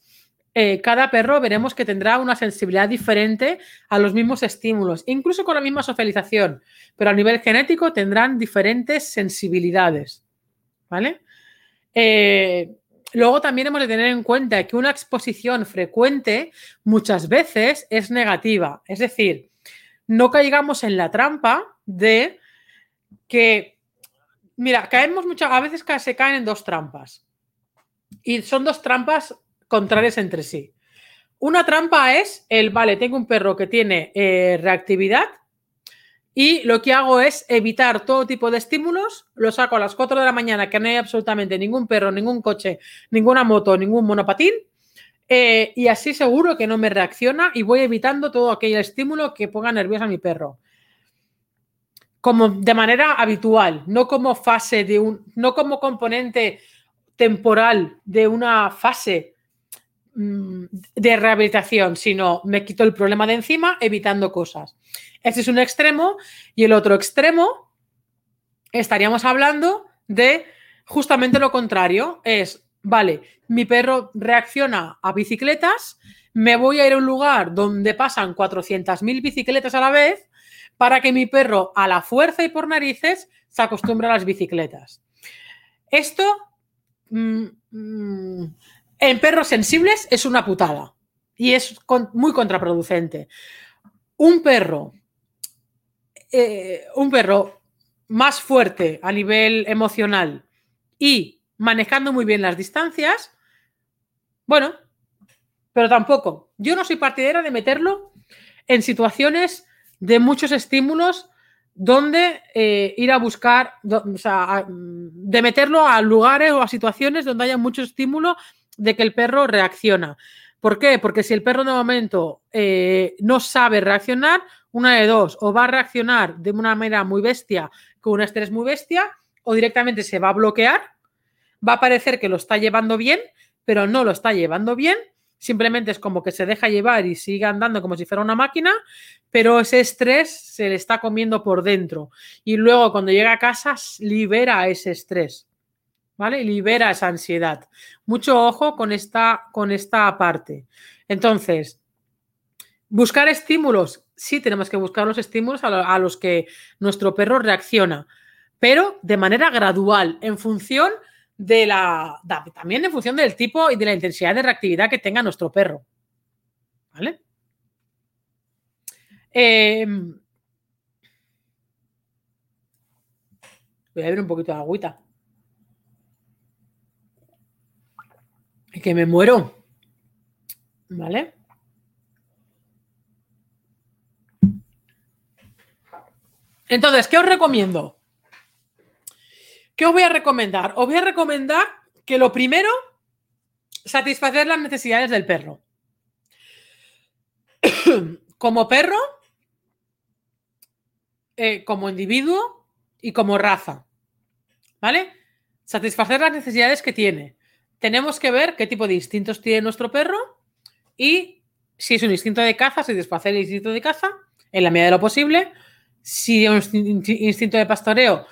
eh, cada perro veremos que tendrá una sensibilidad diferente a los mismos estímulos, incluso con la misma socialización, pero a nivel genético tendrán diferentes sensibilidades. ¿Vale? Eh, luego también hemos de tener en cuenta que una exposición frecuente muchas veces es negativa, es decir, no caigamos en la trampa de que Mira, caemos muchas, a veces se caen en dos trampas. Y son dos trampas contrarias entre sí. Una trampa es el, vale, tengo un perro que tiene eh, reactividad y lo que hago es evitar todo tipo de estímulos, lo saco a las 4 de la mañana, que no hay absolutamente ningún perro, ningún coche, ninguna moto, ningún monopatín, eh, y así seguro que no me reacciona y voy evitando todo aquel estímulo que ponga nervioso a mi perro como de manera habitual, no como fase de un, no como componente temporal de una fase mm, de rehabilitación, sino me quito el problema de encima evitando cosas. Ese es un extremo y el otro extremo estaríamos hablando de justamente lo contrario, es, vale, mi perro reacciona a bicicletas, me voy a ir a un lugar donde pasan 400.000 bicicletas a la vez para que mi perro a la fuerza y por narices se acostumbre a las bicicletas. Esto mm, mm, en perros sensibles es una putada y es muy contraproducente. Un perro, eh, un perro más fuerte a nivel emocional y manejando muy bien las distancias, bueno, pero tampoco. Yo no soy partidaria de meterlo en situaciones de muchos estímulos donde eh, ir a buscar, o sea, de meterlo a lugares o a situaciones donde haya mucho estímulo de que el perro reacciona. ¿Por qué? Porque si el perro de momento eh, no sabe reaccionar, una de dos, o va a reaccionar de una manera muy bestia, con un estrés muy bestia, o directamente se va a bloquear, va a parecer que lo está llevando bien, pero no lo está llevando bien, simplemente es como que se deja llevar y sigue andando como si fuera una máquina, pero ese estrés se le está comiendo por dentro. Y luego cuando llega a casa libera ese estrés, ¿vale? Libera esa ansiedad. Mucho ojo con esta, con esta parte. Entonces, buscar estímulos. Sí, tenemos que buscar los estímulos a, los que nuestro perro reacciona, pero de manera gradual, en función de la. también en función del tipo y de la intensidad de reactividad que tenga nuestro perro. ¿Vale? Em, voy a beber un poquito de agüita. Que me muero. ¿Vale? Entonces, ¿qué os recomiendo? ¿Qué os voy a recomendar? Os voy a recomendar que lo primero, satisfacer las necesidades del perro. como perro, eh, como individuo y como raza. ¿Vale? Satisfacer las necesidades que tiene. Tenemos que ver qué tipo de instintos tiene nuestro perro y si es un instinto de caza, satisfacer el instinto de caza en la medida de lo posible. Si es un instinto de pastoreo,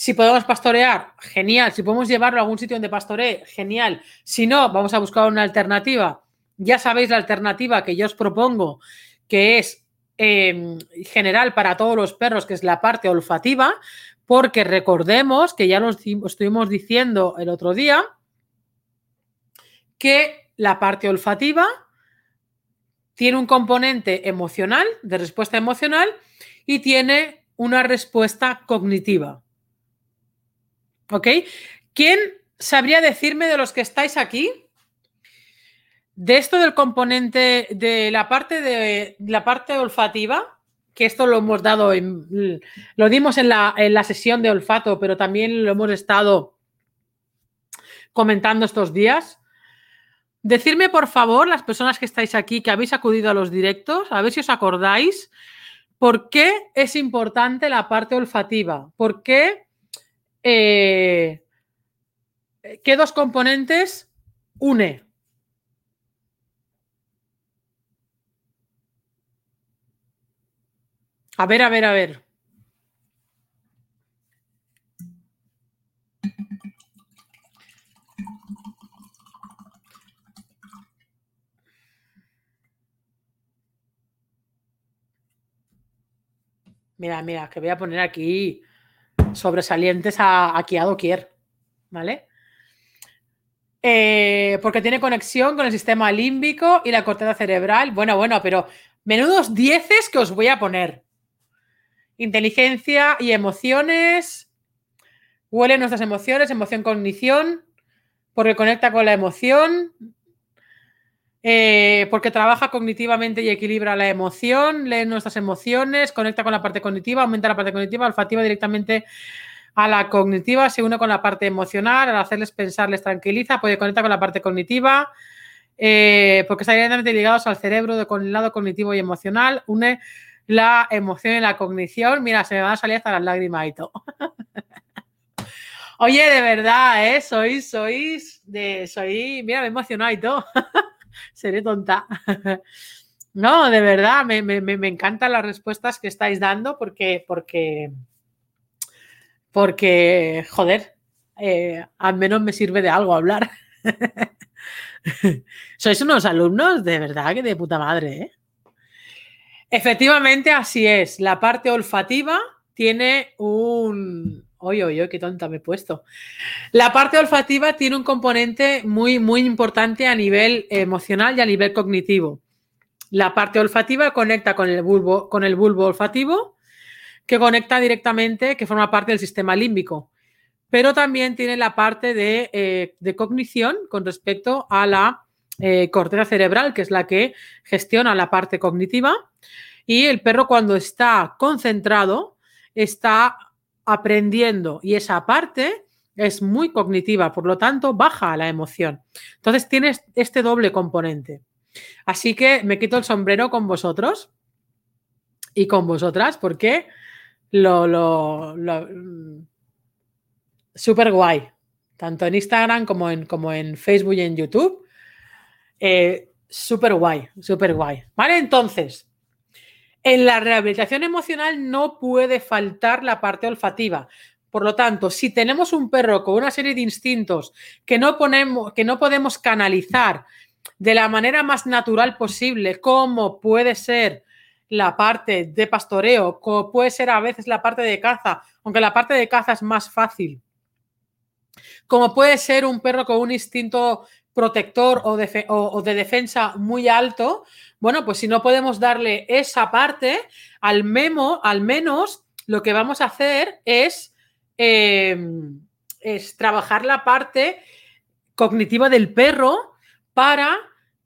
si podemos pastorear, genial. Si podemos llevarlo a algún sitio donde pastoree, genial. Si no, vamos a buscar una alternativa. Ya sabéis la alternativa que yo os propongo, que es em, general para todos los perros, que es la parte olfativa, porque recordemos que ya lo estuvimos diciendo el otro día, que la parte olfativa tiene un componente emocional, de respuesta emocional, y tiene una respuesta cognitiva. ¿Ok? ¿Quién sabría decirme de los que estáis aquí? De esto del componente de la parte de la parte olfativa, que esto lo hemos dado lo dimos en la, en la sesión de olfato, pero también lo hemos estado comentando estos días. Decirme, por favor, las personas que estáis aquí, que habéis acudido a los directos, a ver si os acordáis, por qué es importante la parte olfativa. ¿Por qué eh, ¿qué dos componentes une? A ver, a ver, a ver. Mira, mira, que voy a poner aquí sobresalientes a, aquí a doquier, ¿vale? Eh, porque tiene conexión con el sistema límbico y la corteza cerebral. Bueno, bueno, pero menudos dieces que os voy a poner. Inteligencia y emociones. Huele nuestras emociones, emoción, cognición, porque conecta con la emoción, eh, porque trabaja cognitivamente y equilibra la emoción, lee nuestras emociones, conecta con la parte cognitiva, aumenta la parte cognitiva, olfativa directamente a la cognitiva, se une con la parte emocional, al hacerles pensar les tranquiliza, puede conectar con la parte cognitiva, eh, porque está directamente ligados al cerebro con el lado cognitivo y emocional, une la emoción y la cognición. Mira, se me van a salir hasta las lágrimas y todo. Oye, de verdad, ¿eh? Sois, sois, de, soy, mira, me he emocionado y todo. seré tonta. No, de verdad, me, encantan las respuestas que estáis dando porque, porque, porque, joder, eh, al menos me sirve de algo hablar. Sois unos alumnos de verdad que de puta madre, ¿eh? Efectivamente, así es. La parte olfativa tiene un, Oye, oye, qué tonta me he puesto. La parte olfativa tiene un componente muy, muy importante a nivel emocional y a nivel cognitivo. La parte olfativa conecta con el bulbo, con el bulbo olfativo, que conecta directamente, que forma parte del sistema límbico. Pero también tiene la parte de, eh, cognición con respecto a la eh, corteza cerebral, que es la que gestiona la parte cognitiva. Y el perro cuando está concentrado está aprendiendo y esa parte es muy cognitiva, por lo tanto baja la emoción. Entonces tienes este doble componente. Así que me quito el sombrero con vosotros y con vosotras porque lo, lo, mm, súper guay, tanto en Instagram como en, como en Facebook y en YouTube. Eh, súper guay, súper guay. Vale, entonces, en la rehabilitación emocional no puede faltar la parte olfativa. Por lo tanto, si tenemos un perro con una serie de instintos que no, ponemos, que no podemos canalizar de la manera más natural posible, como puede ser la parte de pastoreo, como puede ser a veces la parte de caza, aunque la parte de caza es más fácil, como puede ser un perro con un instinto protector o de, defensa muy alto, bueno, pues si no podemos darle esa parte, al memo, al menos lo que vamos a hacer es, em, es trabajar la parte cognitiva del perro para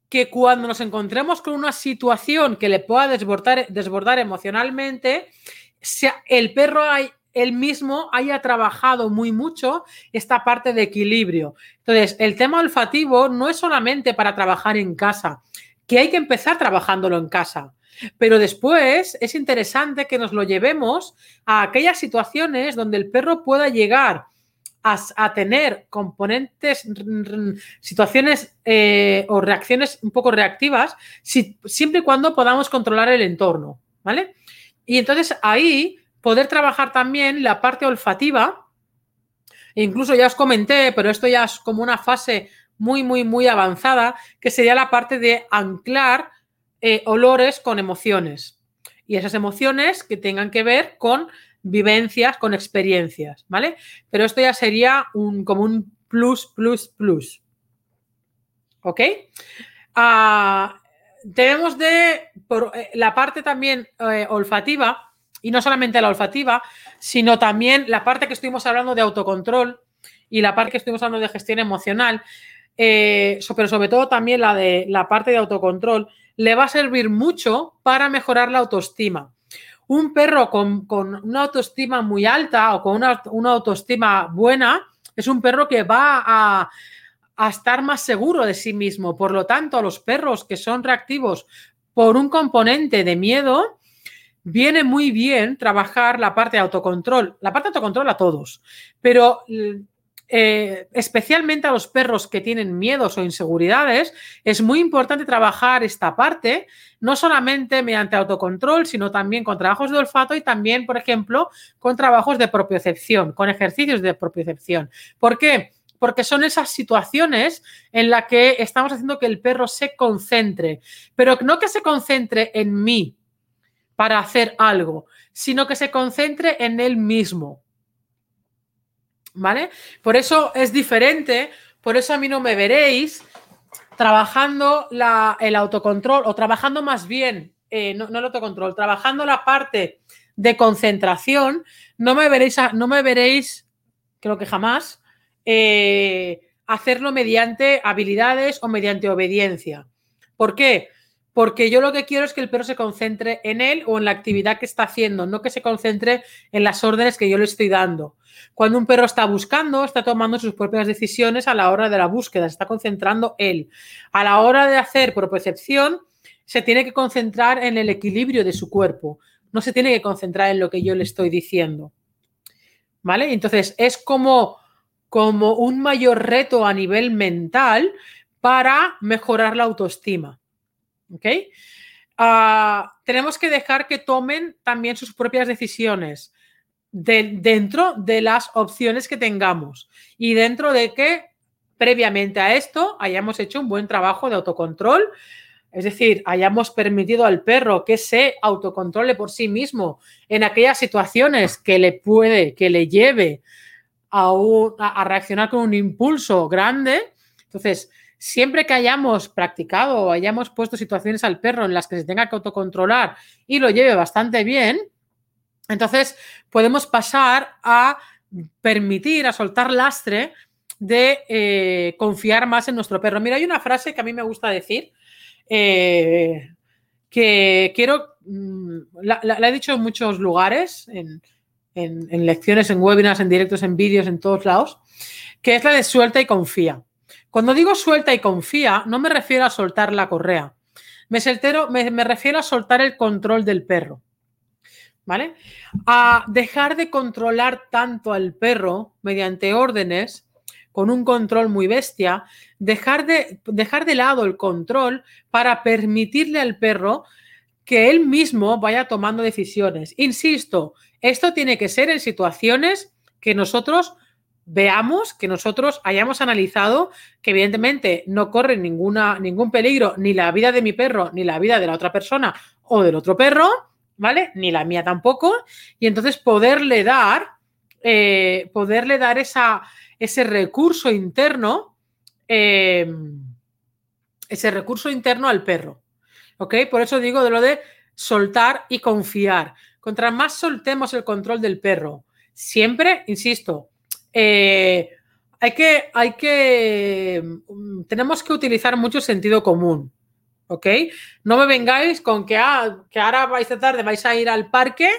que cuando nos encontremos con una situación que le pueda desbordar, desbordar emocionalmente, sea, el perro hay, él mismo haya trabajado muy mucho esta parte de equilibrio. Entonces, el tema olfativo no es solamente para trabajar en casa, que hay que empezar trabajándolo en casa. Pero después es interesante que nos lo llevemos a aquellas situaciones donde el perro pueda llegar a, tener componentes, situaciones eh, o reacciones un poco reactivas, siempre y cuando podamos controlar el entorno, ¿vale? Y entonces ahí poder trabajar también la parte olfativa. E incluso ya os comenté, pero esto ya es como una fase muy, muy, muy avanzada, que sería la parte de anclar eh, olores con emociones. Y esas emociones que tengan que ver con vivencias, con experiencias, ¿vale? Pero esto ya sería un, como un plus, plus, plus. ¿Ok? Ah, tenemos de por, eh, la parte también eh, olfativa, y no solamente la olfativa, sino también la parte que estuvimos hablando de autocontrol y la parte que estuvimos hablando de gestión emocional, eh, pero sobre todo también la de la parte de autocontrol, le va a servir mucho para mejorar la autoestima. Un perro con, una autoestima muy alta o con una, autoestima buena es un perro que va a, a estar más seguro de sí mismo. Por lo tanto, a los perros que son reactivos por un componente de miedo, viene muy bien trabajar la parte de autocontrol, la parte de autocontrol a todos, pero eh, especialmente a los perros que tienen miedos o inseguridades, es muy importante trabajar esta parte, no solamente mediante autocontrol, sino también con trabajos de olfato y también, por ejemplo, con trabajos de propiocepción, con ejercicios de propiocepción. ¿Por qué? Porque son esas situaciones en las que estamos haciendo que el perro se concentre, pero no que se concentre en mí, para hacer algo, sino que se concentre en él mismo. ¿Vale? Por eso es diferente, por eso a mí no me veréis trabajando el autocontrol o trabajando más bien, eh, no, el autocontrol, trabajando la parte de concentración, no me veréis, no me veréis creo que jamás, eh, hacerlo mediante habilidades o mediante obediencia. ¿Por qué? Porque yo lo que quiero es que el perro se concentre en él o en la actividad que está haciendo, no que se concentre en las órdenes que yo le estoy dando. Cuando un perro está buscando, está tomando sus propias decisiones a la hora de la búsqueda, se está concentrando él. A la hora de hacer percepción, se tiene que concentrar en el equilibrio de su cuerpo, no se tiene que concentrar en lo que yo le estoy diciendo. ¿Vale? Entonces, es como, como un mayor reto a nivel mental para mejorar la autoestima. ¿Ok? Ah, tenemos que dejar que tomen también sus propias decisiones dentro de las opciones que tengamos y dentro de que previamente a esto hayamos hecho un buen trabajo de autocontrol, es decir, hayamos permitido al perro que se autocontrole por sí mismo en aquellas situaciones que le puede, que le lleve a, a reaccionar con un impulso grande. Entonces, siempre que hayamos practicado o hayamos puesto situaciones al perro en las que se tenga que autocontrolar y lo lleve bastante bien, entonces podemos pasar a permitir, a soltar lastre de eh, confiar más en nuestro perro. Mira, hay una frase que a mí me gusta decir, eh, que quiero, mm, la, he dicho en muchos lugares, en, en lecciones, en webinars, en directos, en vídeos, en todos lados, que es la de suelta y confía. Cuando digo suelta y confía, no me refiero a soltar la correa. Me, me, refiero a soltar el control del perro. ¿Vale? A dejar de controlar tanto al perro mediante órdenes, con un control muy bestia, dejar de, dejar de lado el control para permitirle al perro que él mismo vaya tomando decisiones. Insisto, esto tiene que ser en situaciones que nosotros veamos, que nosotros hayamos analizado que evidentemente no corre ninguna, ningún peligro ni la vida de mi perro, ni la vida de la otra persona o del otro perro, ¿vale? Ni la mía tampoco. Y entonces poderle dar, eh, poderle dar esa, ese recurso interno em, ese recurso interno al perro. ¿Ok? Por eso digo de lo de soltar y confiar. Contra más soltemos el control del perro, siempre, insisto, eh, hay que, hay que, mm, tenemos que utilizar mucho sentido común. ¿Ok? No me vengáis con que, ah, que ahora vais a tarde, vais a ir al parque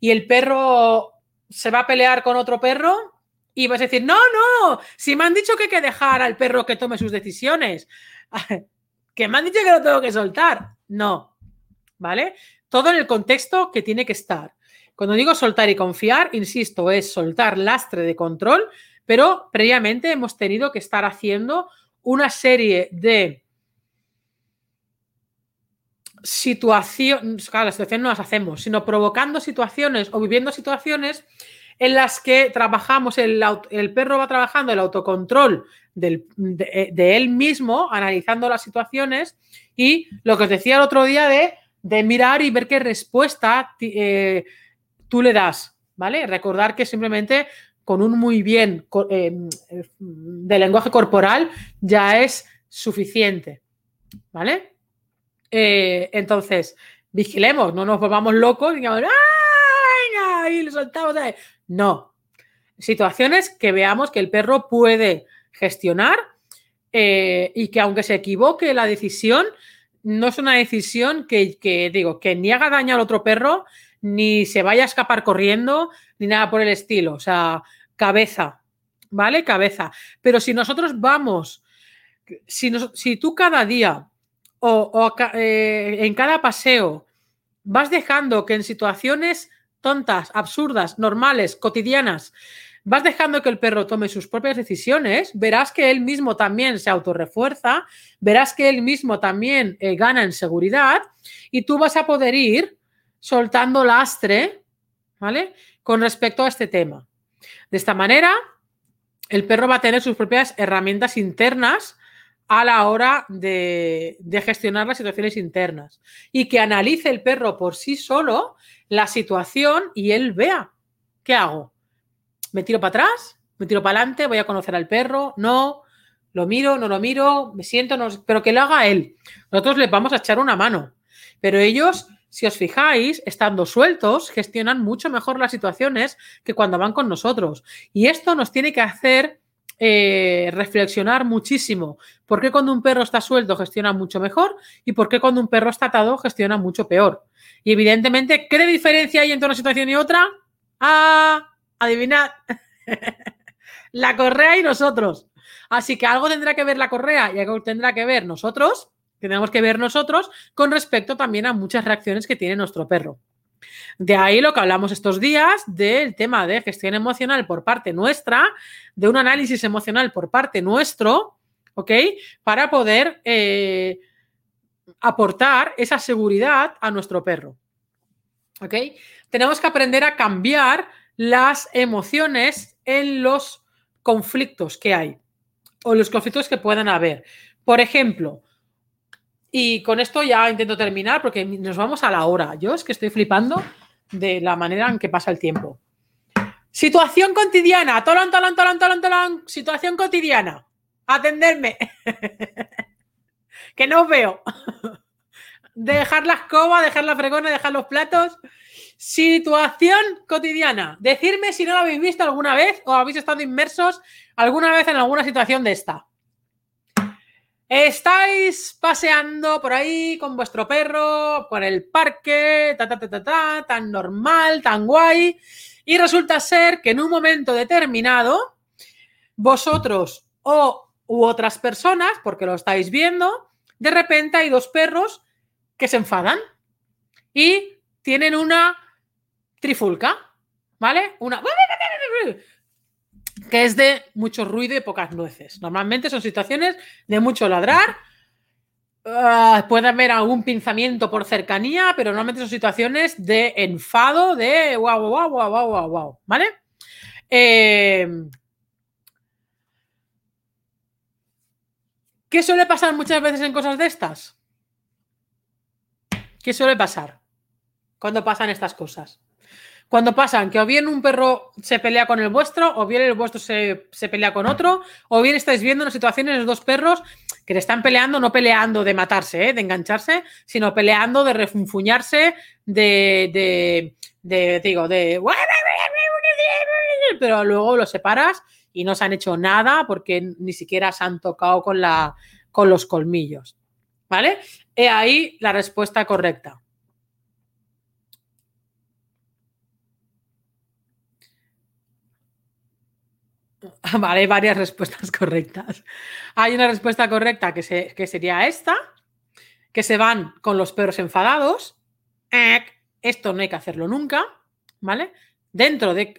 y el perro se va a pelear con otro perro y vas a decir, no, no, si me han dicho que hay que dejar al perro que tome sus decisiones, que me han dicho que lo tengo que soltar. No, ¿vale? Todo en el contexto que tiene que estar. Cuando digo soltar y confiar, insisto, es soltar lastre de control, pero previamente hemos tenido que estar haciendo una serie de situaciones, claro, las situaciones no las hacemos, sino provocando situaciones o viviendo situaciones en las que trabajamos, el, perro va trabajando el autocontrol de, él mismo, analizando las situaciones y lo que os decía el otro día de, mirar y ver qué respuesta eh, tú le das, ¿vale? Recordar que simplemente con un muy bien eh, de lenguaje corporal ya es suficiente, ¿vale? Eh, entonces, vigilemos, no nos volvamos locos y digamos, ¡ah, Y lo soltamos. No. Situaciones que veamos que el perro puede gestionar eh, y que aunque se equivoque la decisión, no es una decisión que, que, digo, que ni haga daño al otro perro, ni se vaya a escapar corriendo, ni nada por el estilo. O sea, cabeza, ¿vale? Cabeza. Pero si nosotros vamos, si, si tú cada día o, eh, en cada paseo vas dejando que en situaciones tontas, absurdas, normales, cotidianas, vas dejando que el perro tome sus propias decisiones, verás que él mismo también se autorrefuerza, verás que él mismo también eh, gana en seguridad y tú vas a poder ir soltando lastre, ¿vale? Con respecto a este tema. De esta manera, el perro va a tener sus propias herramientas internas a la hora de, gestionar las situaciones internas y que analice el perro por sí solo la situación y él vea qué hago. ¿Me tiro para atrás? ¿Me tiro para adelante? ¿Voy a conocer al perro? No. ¿Lo miro? ¿No lo miro? ¿Me siento? No, pero que lo haga él. Nosotros le vamos a echar una mano. Pero ellos, si os fijáis, estando sueltos, gestionan mucho mejor las situaciones que cuando van con nosotros. Y esto nos tiene que hacer eh, reflexionar muchísimo. ¿Por qué cuando un perro está suelto gestiona mucho mejor y por qué cuando un perro está atado gestiona mucho peor? Y evidentemente, ¿qué diferencia hay entre una situación y otra? Ah, adivinad. la correa y nosotros. Así que algo tendrá que ver la correa y algo tendrá que ver nosotros, tenemos que ver nosotros con respecto también a muchas reacciones que tiene nuestro perro. De ahí lo que hablamos estos días del tema de gestión emocional por parte nuestra, de un análisis emocional por parte nuestro, ¿ok? Para poder eh, aportar esa seguridad a nuestro perro, ¿ok? Tenemos que aprender a cambiar las emociones en los conflictos que hay o los conflictos que puedan haber. Por ejemplo, y con esto ya intento terminar porque nos vamos a la hora. Yo es que estoy flipando de la manera en que pasa el tiempo. Situación cotidiana. Tolón, tolón, tolón, tolón, tolón. Situación cotidiana. Atenderme. que no os veo. dejar la escoba, dejar la fregona, dejar los platos. Situación cotidiana. Decirme si no lo habéis visto alguna vez o habéis estado inmersos alguna vez en alguna situación de esta. Estáis paseando por ahí con vuestro perro, por el parque, ta, ta, ta, ta, tan normal, tan guay, y resulta ser que en un momento determinado, vosotros o u otras personas, porque lo estáis viendo, de repente hay dos perros que se enfadan y tienen una trifulca, ¿vale? Una que es de mucho ruido y pocas nueces. Normalmente son situaciones de mucho ladrar. Ah, puede haber algún pinzamiento por cercanía, pero normalmente son situaciones de enfado, de guau, guau, guau, guau, guau, guau, ¿vale? Eh, ¿Qué suele pasar muchas veces en cosas de estas? ¿Qué suele pasar cuando pasan estas cosas? Cuando pasan que o bien un perro se pelea con el vuestro, o bien el vuestro se, se pelea con otro, o bien estáis viendo una situación en los dos perros que le están peleando, no peleando de matarse, ¿eh? de engancharse, sino peleando de refunfuñarse, de, de, digo, de... Pero luego los separas y no se han hecho nada porque ni siquiera se han tocado con, la, con los colmillos. ¿Vale? He ahí la respuesta correcta. Vale, hay varias respuestas correctas. Hay una respuesta correcta que, sería esta, que se van con los perros enfadados. Esto no hay que hacerlo nunca, ¿vale? Dentro de,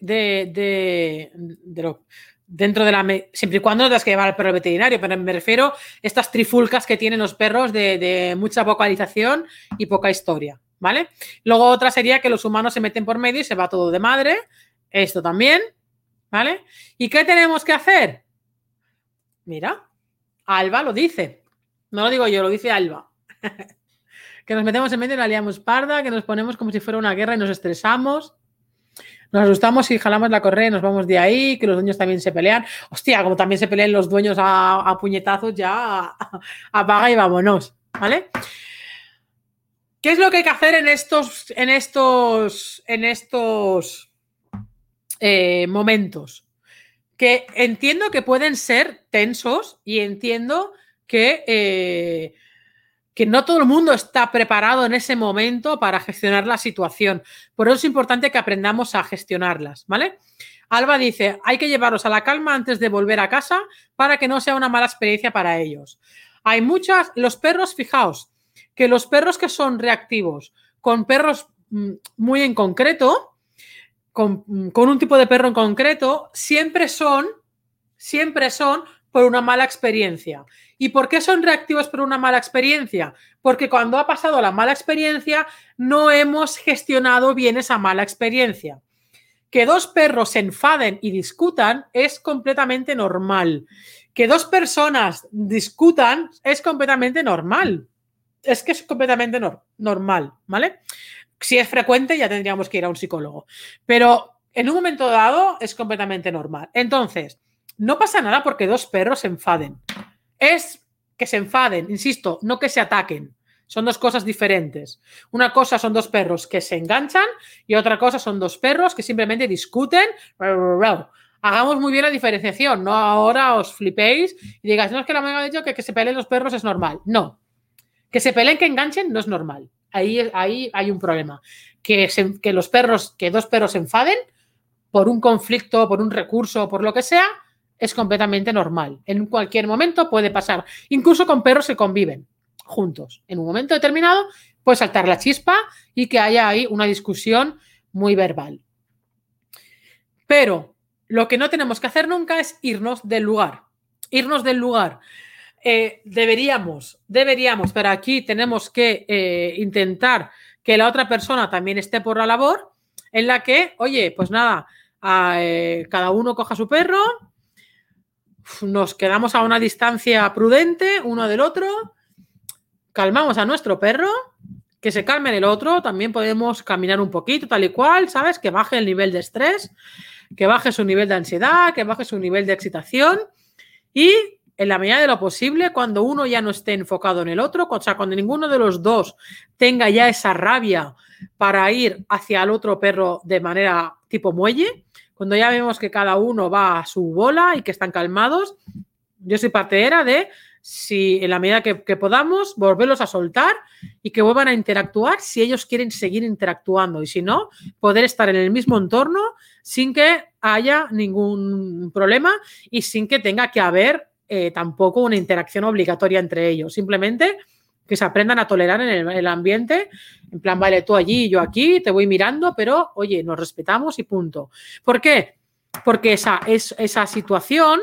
dentro de la siempre y cuando no tengas que llevar al perro veterinario, pero me refiero a estas trifulcas que tienen los perros de, de, mucha vocalización y poca historia, ¿vale? Luego otra sería que los humanos se meten por medio y se va todo de madre, esto también, ¿Vale? ¿Y qué tenemos que hacer? Mira, Alba lo dice. No lo digo yo, lo dice Alba. que nos metemos en medio y la liamos parda, que nos ponemos como si fuera una guerra y nos estresamos. Nos asustamos y jalamos la correa y nos vamos de ahí, que los dueños también se pelean. Hostia, como también se pelean los dueños a, puñetazos, ya apaga y vámonos. ¿Vale? ¿Qué es lo que hay que hacer en estos, en estos, en estos eh, momentos que entiendo que pueden ser tensos y entiendo que, eh, que no todo el mundo está preparado en ese momento para gestionar la situación. Por eso es importante que aprendamos a gestionarlas, ¿vale? Alba dice, hay que llevarlos a la calma antes de volver a casa para que no sea una mala experiencia para ellos. Hay muchas, los perros, fijaos, que los perros que son reactivos con perros mm, muy en concreto, con, un tipo de perro en concreto, siempre son, siempre son por una mala experiencia. ¿Y por qué son reactivos por una mala experiencia? Porque cuando ha pasado la mala experiencia, no hemos gestionado bien esa mala experiencia. Que dos perros se enfaden y discutan es completamente normal. Que dos personas discutan es completamente normal. Es que es completamente normal, ¿vale? Si es frecuente ya tendríamos que ir a un psicólogo. Pero en un momento dado es completamente normal. Entonces, no pasa nada porque dos perros se enfaden. Es que se enfaden, insisto, no que se ataquen. Son dos cosas diferentes. Una cosa son dos perros que se enganchan y otra cosa son dos perros que simplemente discuten. Hagamos muy bien la diferenciación, no ahora os flipéis y digáis, no es que la amiga ha dicho que que se peleen los perros es normal. No. Que se peleen, que enganchen, no es normal ahí, hay un problema. Que, que los perros, que dos perros se enfaden por un conflicto, por un recurso, por lo que sea, es completamente normal. En cualquier momento puede pasar. Incluso con perros que conviven juntos. En un momento determinado puede saltar la chispa y que haya ahí una discusión muy verbal. Pero lo que no tenemos que hacer nunca es irnos del lugar. Irnos del lugar. Eh, deberíamos, deberíamos, pero aquí tenemos que eh, intentar que la otra persona también esté por la labor, en la que, oye, pues nada, eh, cada uno coja su perro, nos quedamos a una distancia prudente uno del otro, calmamos a nuestro perro, que se calme el otro, también podemos caminar un poquito, tal y cual, ¿sabes? Que baje el nivel de estrés, que baje su nivel de ansiedad, que baje su nivel de excitación y en la medida de lo posible, cuando uno ya no esté enfocado en el otro, o sea, cuando ninguno de los dos tenga ya esa rabia para ir hacia el otro perro de manera tipo muelle, cuando ya vemos que cada uno va a su bola y que están calmados, yo soy partidera de, si en la medida que, que, podamos, volverlos a soltar y que vuelvan a interactuar si ellos quieren seguir interactuando y si no, poder estar en el mismo entorno sin que haya ningún problema y sin que tenga que haber eh, tampoco una interacción obligatoria entre ellos, simplemente que se aprendan a tolerar en el, ambiente, en plan, vale, tú allí, yo aquí, te voy mirando, pero oye, nos respetamos y punto. ¿Por qué? Porque esa, es, esa situación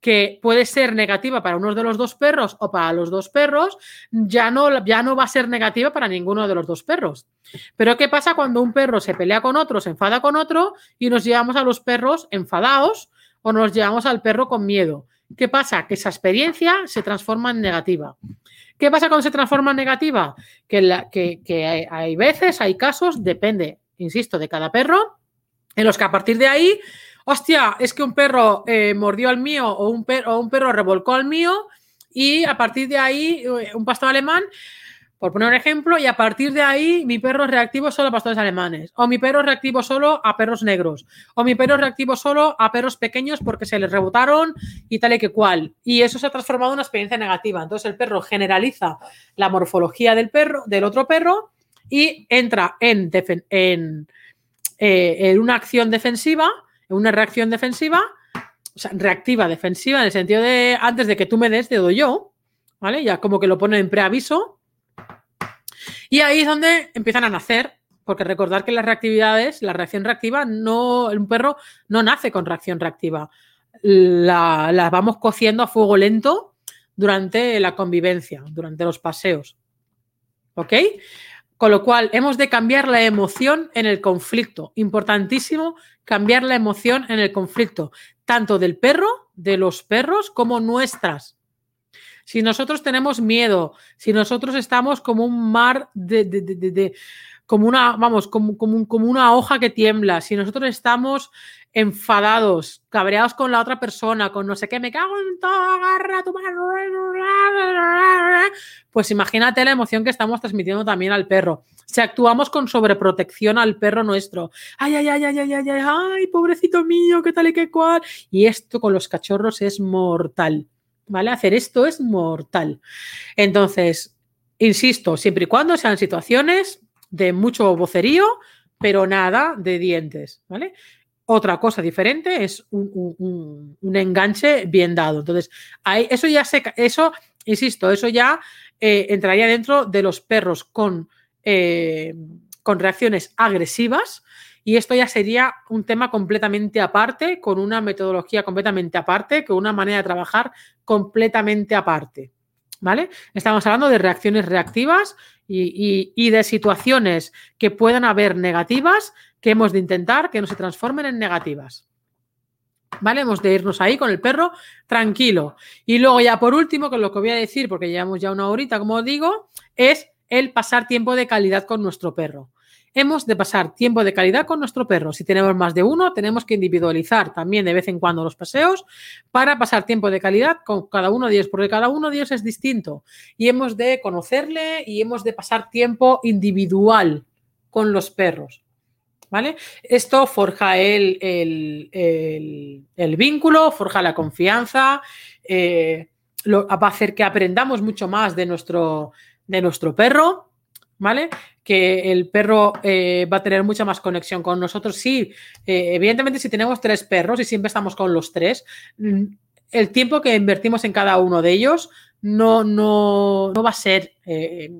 que puede ser negativa para uno de los dos perros o para los dos perros, ya no, ya no va a ser negativa para ninguno de los dos perros. Pero ¿qué pasa cuando un perro se pelea con otro, se enfada con otro y nos llevamos a los perros enfadados o nos llevamos al perro con miedo? ¿Qué pasa? Que esa experiencia se transforma en negativa. ¿Qué pasa cuando se transforma en negativa? Que, que, hay, veces, hay casos, depende, insisto, de cada perro, en los que a partir de ahí, hostia, es que un perro eh, mordió al mío o un, perro, o un perro revolcó al mío y a partir de ahí, eh, un pastor alemán por poner un ejemplo, y a partir de ahí mi perro es reactivo solo a pastores alemanes, o mi perro es reactivo solo a perros negros, o mi perro reactivo solo a perros pequeños porque se les rebotaron y tal y que cual. Y eso se ha transformado en una experiencia negativa. Entonces el perro generaliza la morfología del perro, del otro perro, y entra en, en, eh, en una acción defensiva, en una reacción defensiva, o sea, reactiva defensiva, en el sentido de antes de que tú me des, te doy yo, ¿vale? Ya como que lo pone en preaviso y ahí es donde empiezan a nacer, porque recordar que las reactividades, la reacción reactiva, no, un perro no nace con reacción reactiva. La, vamos cociendo a fuego lento durante la convivencia, durante los paseos. ¿Ok? Con lo cual, hemos de cambiar la emoción en el conflicto. Importantísimo cambiar la emoción en el conflicto, tanto del perro, de los perros, como nuestras. Si nosotros tenemos miedo, si nosotros estamos como un mar de, como una, vamos, como, como, una hoja que tiembla, si nosotros estamos enfadados, cabreados con la otra persona, con no sé qué, me cago en todo, agarra tu mano, pues imagínate la emoción que estamos transmitiendo también al perro. Si actuamos con sobreprotección al perro nuestro, ay, ay, ay, ay, ay, ay, ay, ay, pobrecito mío, qué tal y qué cual, y esto con los cachorros es mortal. ¿Vale? Hacer esto es mortal. Entonces, insisto, siempre y cuando sean situaciones de mucho vocerío, pero nada de dientes, ¿vale? Otra cosa diferente es un, enganche bien dado. Entonces, eso ya se, eso, insisto, eso ya eh, entraría dentro de los perros con, eh, con reacciones agresivas y esto ya sería un tema completamente aparte, con una metodología completamente aparte, con una manera de trabajar completamente aparte. ¿Vale? Estamos hablando de reacciones reactivas y, de situaciones que puedan haber negativas que hemos de intentar que no se transformen en negativas. ¿Vale? Hemos de irnos ahí con el perro tranquilo. Y luego ya por último, con lo que voy a decir, porque llevamos ya una horita, como digo, es el pasar tiempo de calidad con nuestro perro hemos de pasar tiempo de calidad con nuestro perro. Si tenemos más de uno, tenemos que individualizar también de vez en cuando los paseos para pasar tiempo de calidad con cada uno de ellos, porque cada uno de ellos es distinto y hemos de conocerle y hemos de pasar tiempo individual con los perros. ¿Vale? Esto forja el, el, vínculo, forja la confianza, eh, va a hacer que aprendamos mucho más de nuestro, de nuestro perro ¿vale? Que el perro eh, va a tener mucha más conexión con nosotros. Sí, eh, evidentemente si tenemos tres perros y siempre estamos con los tres, mm, el tiempo que invertimos en cada uno de ellos no, no, va a ser... Eh,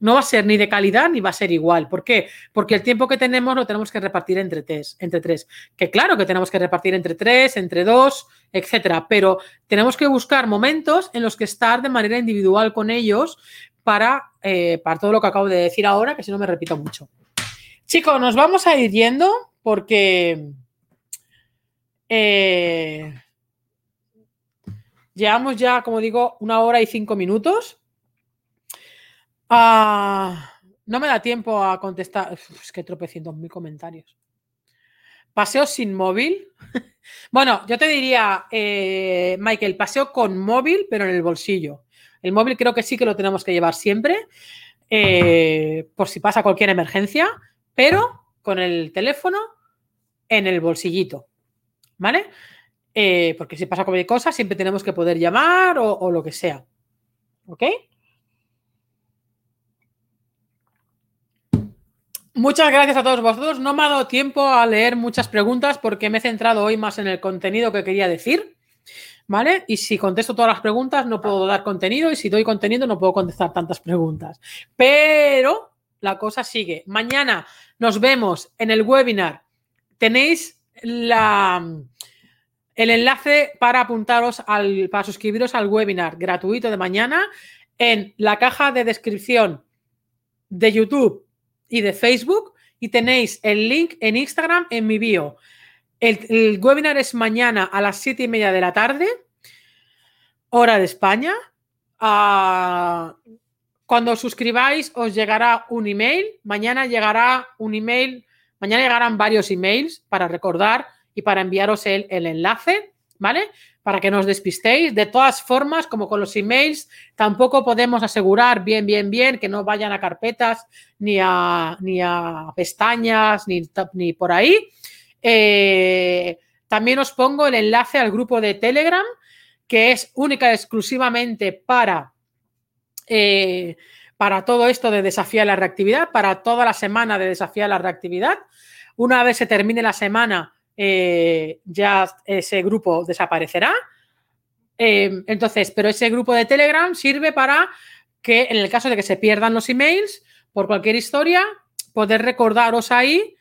no va a ser ni de calidad ni va a ser igual. ¿Por qué? Porque el tiempo que tenemos lo tenemos que repartir entre tres, entre tres. Que claro que tenemos que repartir entre tres, entre dos, etcétera. Pero tenemos que buscar momentos en los que estar de manera individual con ellos para, eh, para todo lo que acabo de decir ahora, que si no me repito mucho. Chicos, nos vamos a ir yendo porque eh, llevamos ya, como digo, una hora y cinco minutos. Ah, no me da tiempo a contestar. es que tropecientos mil comentarios. Paseo sin móvil. bueno, yo te diría, eh, Michael, paseo con móvil, pero en el bolsillo. El móvil creo que sí que lo tenemos que llevar siempre, eh, por si pasa cualquier emergencia, pero con el teléfono en el bolsillito, ¿vale? Eh, porque si pasa cualquier cosa, siempre tenemos que poder llamar o, o lo que sea. ¿Ok? Muchas gracias a todos vosotros. No me ha dado tiempo a leer muchas preguntas porque me he centrado hoy más en el contenido que quería decir. ¿Vale? Y si contesto todas las preguntas, no puedo dar contenido y si doy contenido, no puedo contestar tantas preguntas. Pero la cosa sigue. Mañana nos vemos en el webinar. Tenéis el enlace para apuntaros al, para suscribiros al webinar gratuito de mañana en la caja de descripción de YouTube y de Facebook y tenéis el link en Instagram en mi bio. El, webinar es mañana a las siete y media de la tarde, hora de España. Ah, cuando os suscribáis os llegará un email. Mañana llegará un email. Mañana llegarán varios emails para recordar y para enviaros el, enlace, ¿vale? Para que no os despistéis. De todas formas, como con los emails, tampoco podemos asegurar bien, bien, bien que no vayan a carpetas ni a, ni a pestañas ni, ni por ahí. Eh, también os pongo el enlace al grupo de Telegram, que es única y exclusivamente para, eh, para todo esto de desafiar la reactividad, para toda la semana de desafiar la reactividad. Una vez se termine la semana, eh, ya ese grupo desaparecerá. Entonces, pero ese grupo de Telegram sirve para que en el caso de que se pierdan los emails por cualquier historia, poder recordaros ahí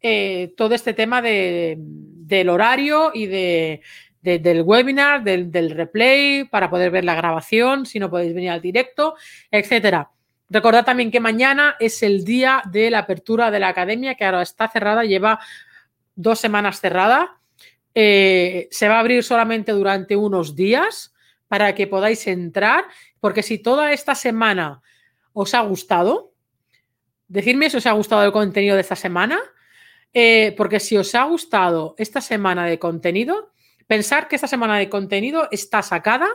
eh, todo este tema de, del horario y de, del webinar, del, del, replay, para poder ver la grabación, si no podéis venir al directo, etcétera. Recordad también que mañana es el día de la apertura de la academia, que ahora está cerrada, lleva dos semanas cerrada. Eh, se va a abrir solamente durante unos días para que podáis entrar, porque si toda esta semana os ha gustado, decidme si os ha gustado el contenido de esta semana, eh, porque si os ha gustado esta semana de contenido, pensar que esta semana de contenido está sacada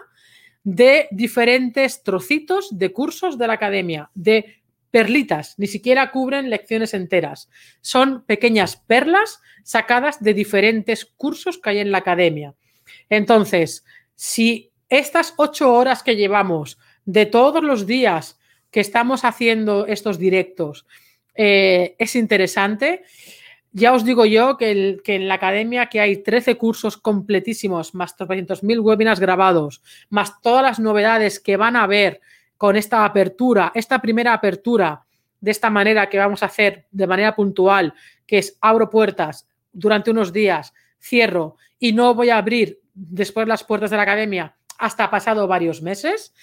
de diferentes trocitos de cursos de la academia, de perlitas, ni siquiera cubren lecciones enteras. Son pequeñas perlas sacadas de diferentes cursos que hay en la academia. Entonces, si estas ocho horas que llevamos de todos los días que estamos haciendo estos directos eh, es interesante, ya os digo yo que, en la academia que hay 13 cursos completísimos, más 300.000 webinars grabados, más todas las novedades que van a haber con esta apertura, esta primera apertura de esta manera que vamos a hacer de manera puntual, que es abro puertas durante unos días, cierro y no voy a abrir después las puertas de la academia hasta pasado varios meses.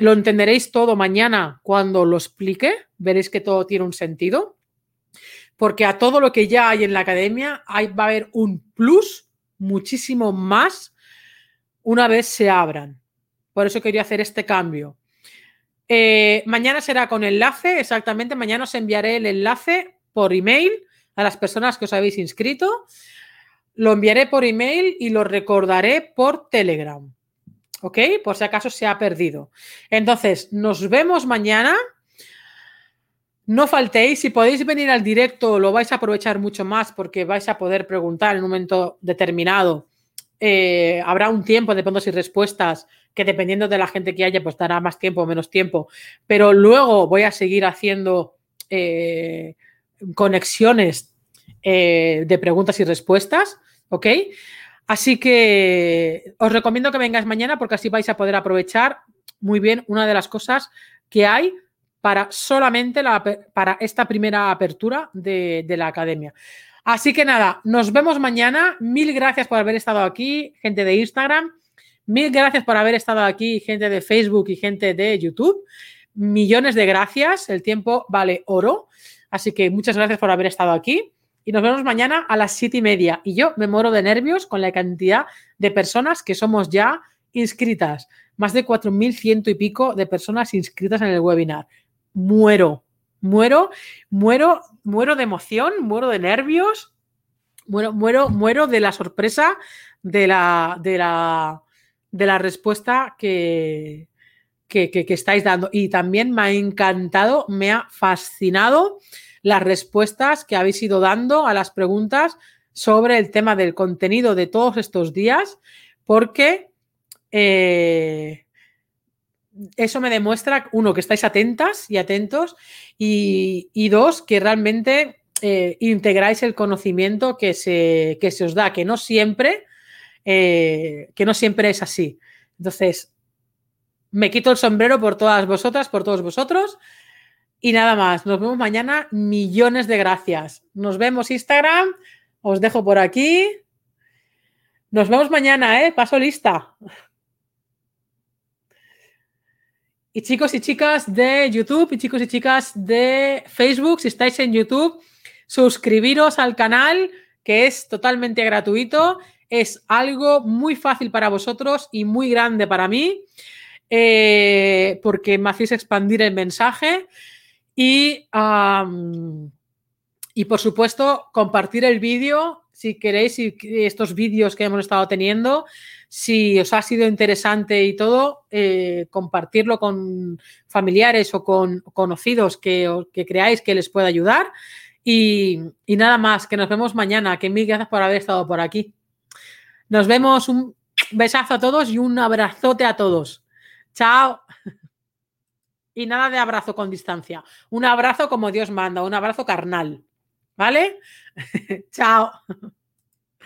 Lo entenderéis todo mañana cuando lo explique, veréis que todo tiene un sentido, porque a todo lo que ya hay en la academia hay, va a haber un plus muchísimo más una vez se abran. Por eso quería hacer este cambio. Eh, mañana será con enlace, exactamente. Mañana os enviaré el enlace por email a las personas que os habéis inscrito. Lo enviaré por email y lo recordaré por Telegram. ¿Ok? Por si acaso se ha perdido. Entonces, nos vemos mañana. No faltéis, si podéis venir al directo lo vais a aprovechar mucho más porque vais a poder preguntar en un momento determinado. Eh, habrá un tiempo de preguntas y respuestas que dependiendo de la gente que haya, pues dará más tiempo o menos tiempo. Pero luego voy a seguir haciendo eh, conexiones eh, de preguntas y respuestas, ¿ok? Así que os recomiendo que vengáis mañana porque así vais a poder aprovechar muy bien una de las cosas que hay para solamente la, para esta primera apertura de, de la academia. Así que nada, nos vemos mañana. Mil gracias por haber estado aquí, gente de Instagram. Mil gracias por haber estado aquí, gente de Facebook y gente de YouTube. Millones de gracias. El tiempo vale oro. Así que muchas gracias por haber estado aquí. Y nos vemos mañana a las siete y media. Y yo me muero de nervios con la cantidad de personas que somos ya inscritas. Más de 4.100 y pico de personas inscritas en el webinar. Muero, muero, muero, muero de emoción, muero de nervios, muero, muero, muero de la sorpresa de la, de la, de la respuesta que, que, que, estáis dando. Y también me ha encantado, me ha fascinado las respuestas que habéis ido dando a las preguntas sobre el tema del contenido de todos estos días, porque eh, eso me demuestra, uno, que estáis atentas y atentos, y, dos, que realmente eh, integráis el conocimiento que se, que se os da, que no siempre eh, que no siempre es así. Entonces, me quito el sombrero por todas vosotras, por todos vosotros. Y nada más, nos vemos mañana. Millones de gracias. Nos vemos Instagram. Os dejo por aquí. Nos vemos mañana, ¿eh? Paso lista. Y chicos y chicas de YouTube y chicos y chicas de Facebook, si estáis en YouTube, suscribiros al canal que es totalmente gratuito. Es algo muy fácil para vosotros y muy grande para mí, eh, porque me hacéis expandir el mensaje y, Y por supuesto, compartir el vídeo si queréis, y estos vídeos que hemos estado teniendo, si os ha sido interesante y todo, eh, compartirlo con familiares o con conocidos que, creáis que les pueda ayudar. Y, y, nada más, que nos vemos mañana. Que mil gracias por haber estado por aquí. Nos vemos, un besazo a todos y un abrazote a todos. Chao. Y nada de abrazo con distancia. Un abrazo como Dios manda, un abrazo carnal. ¿Vale? Chao.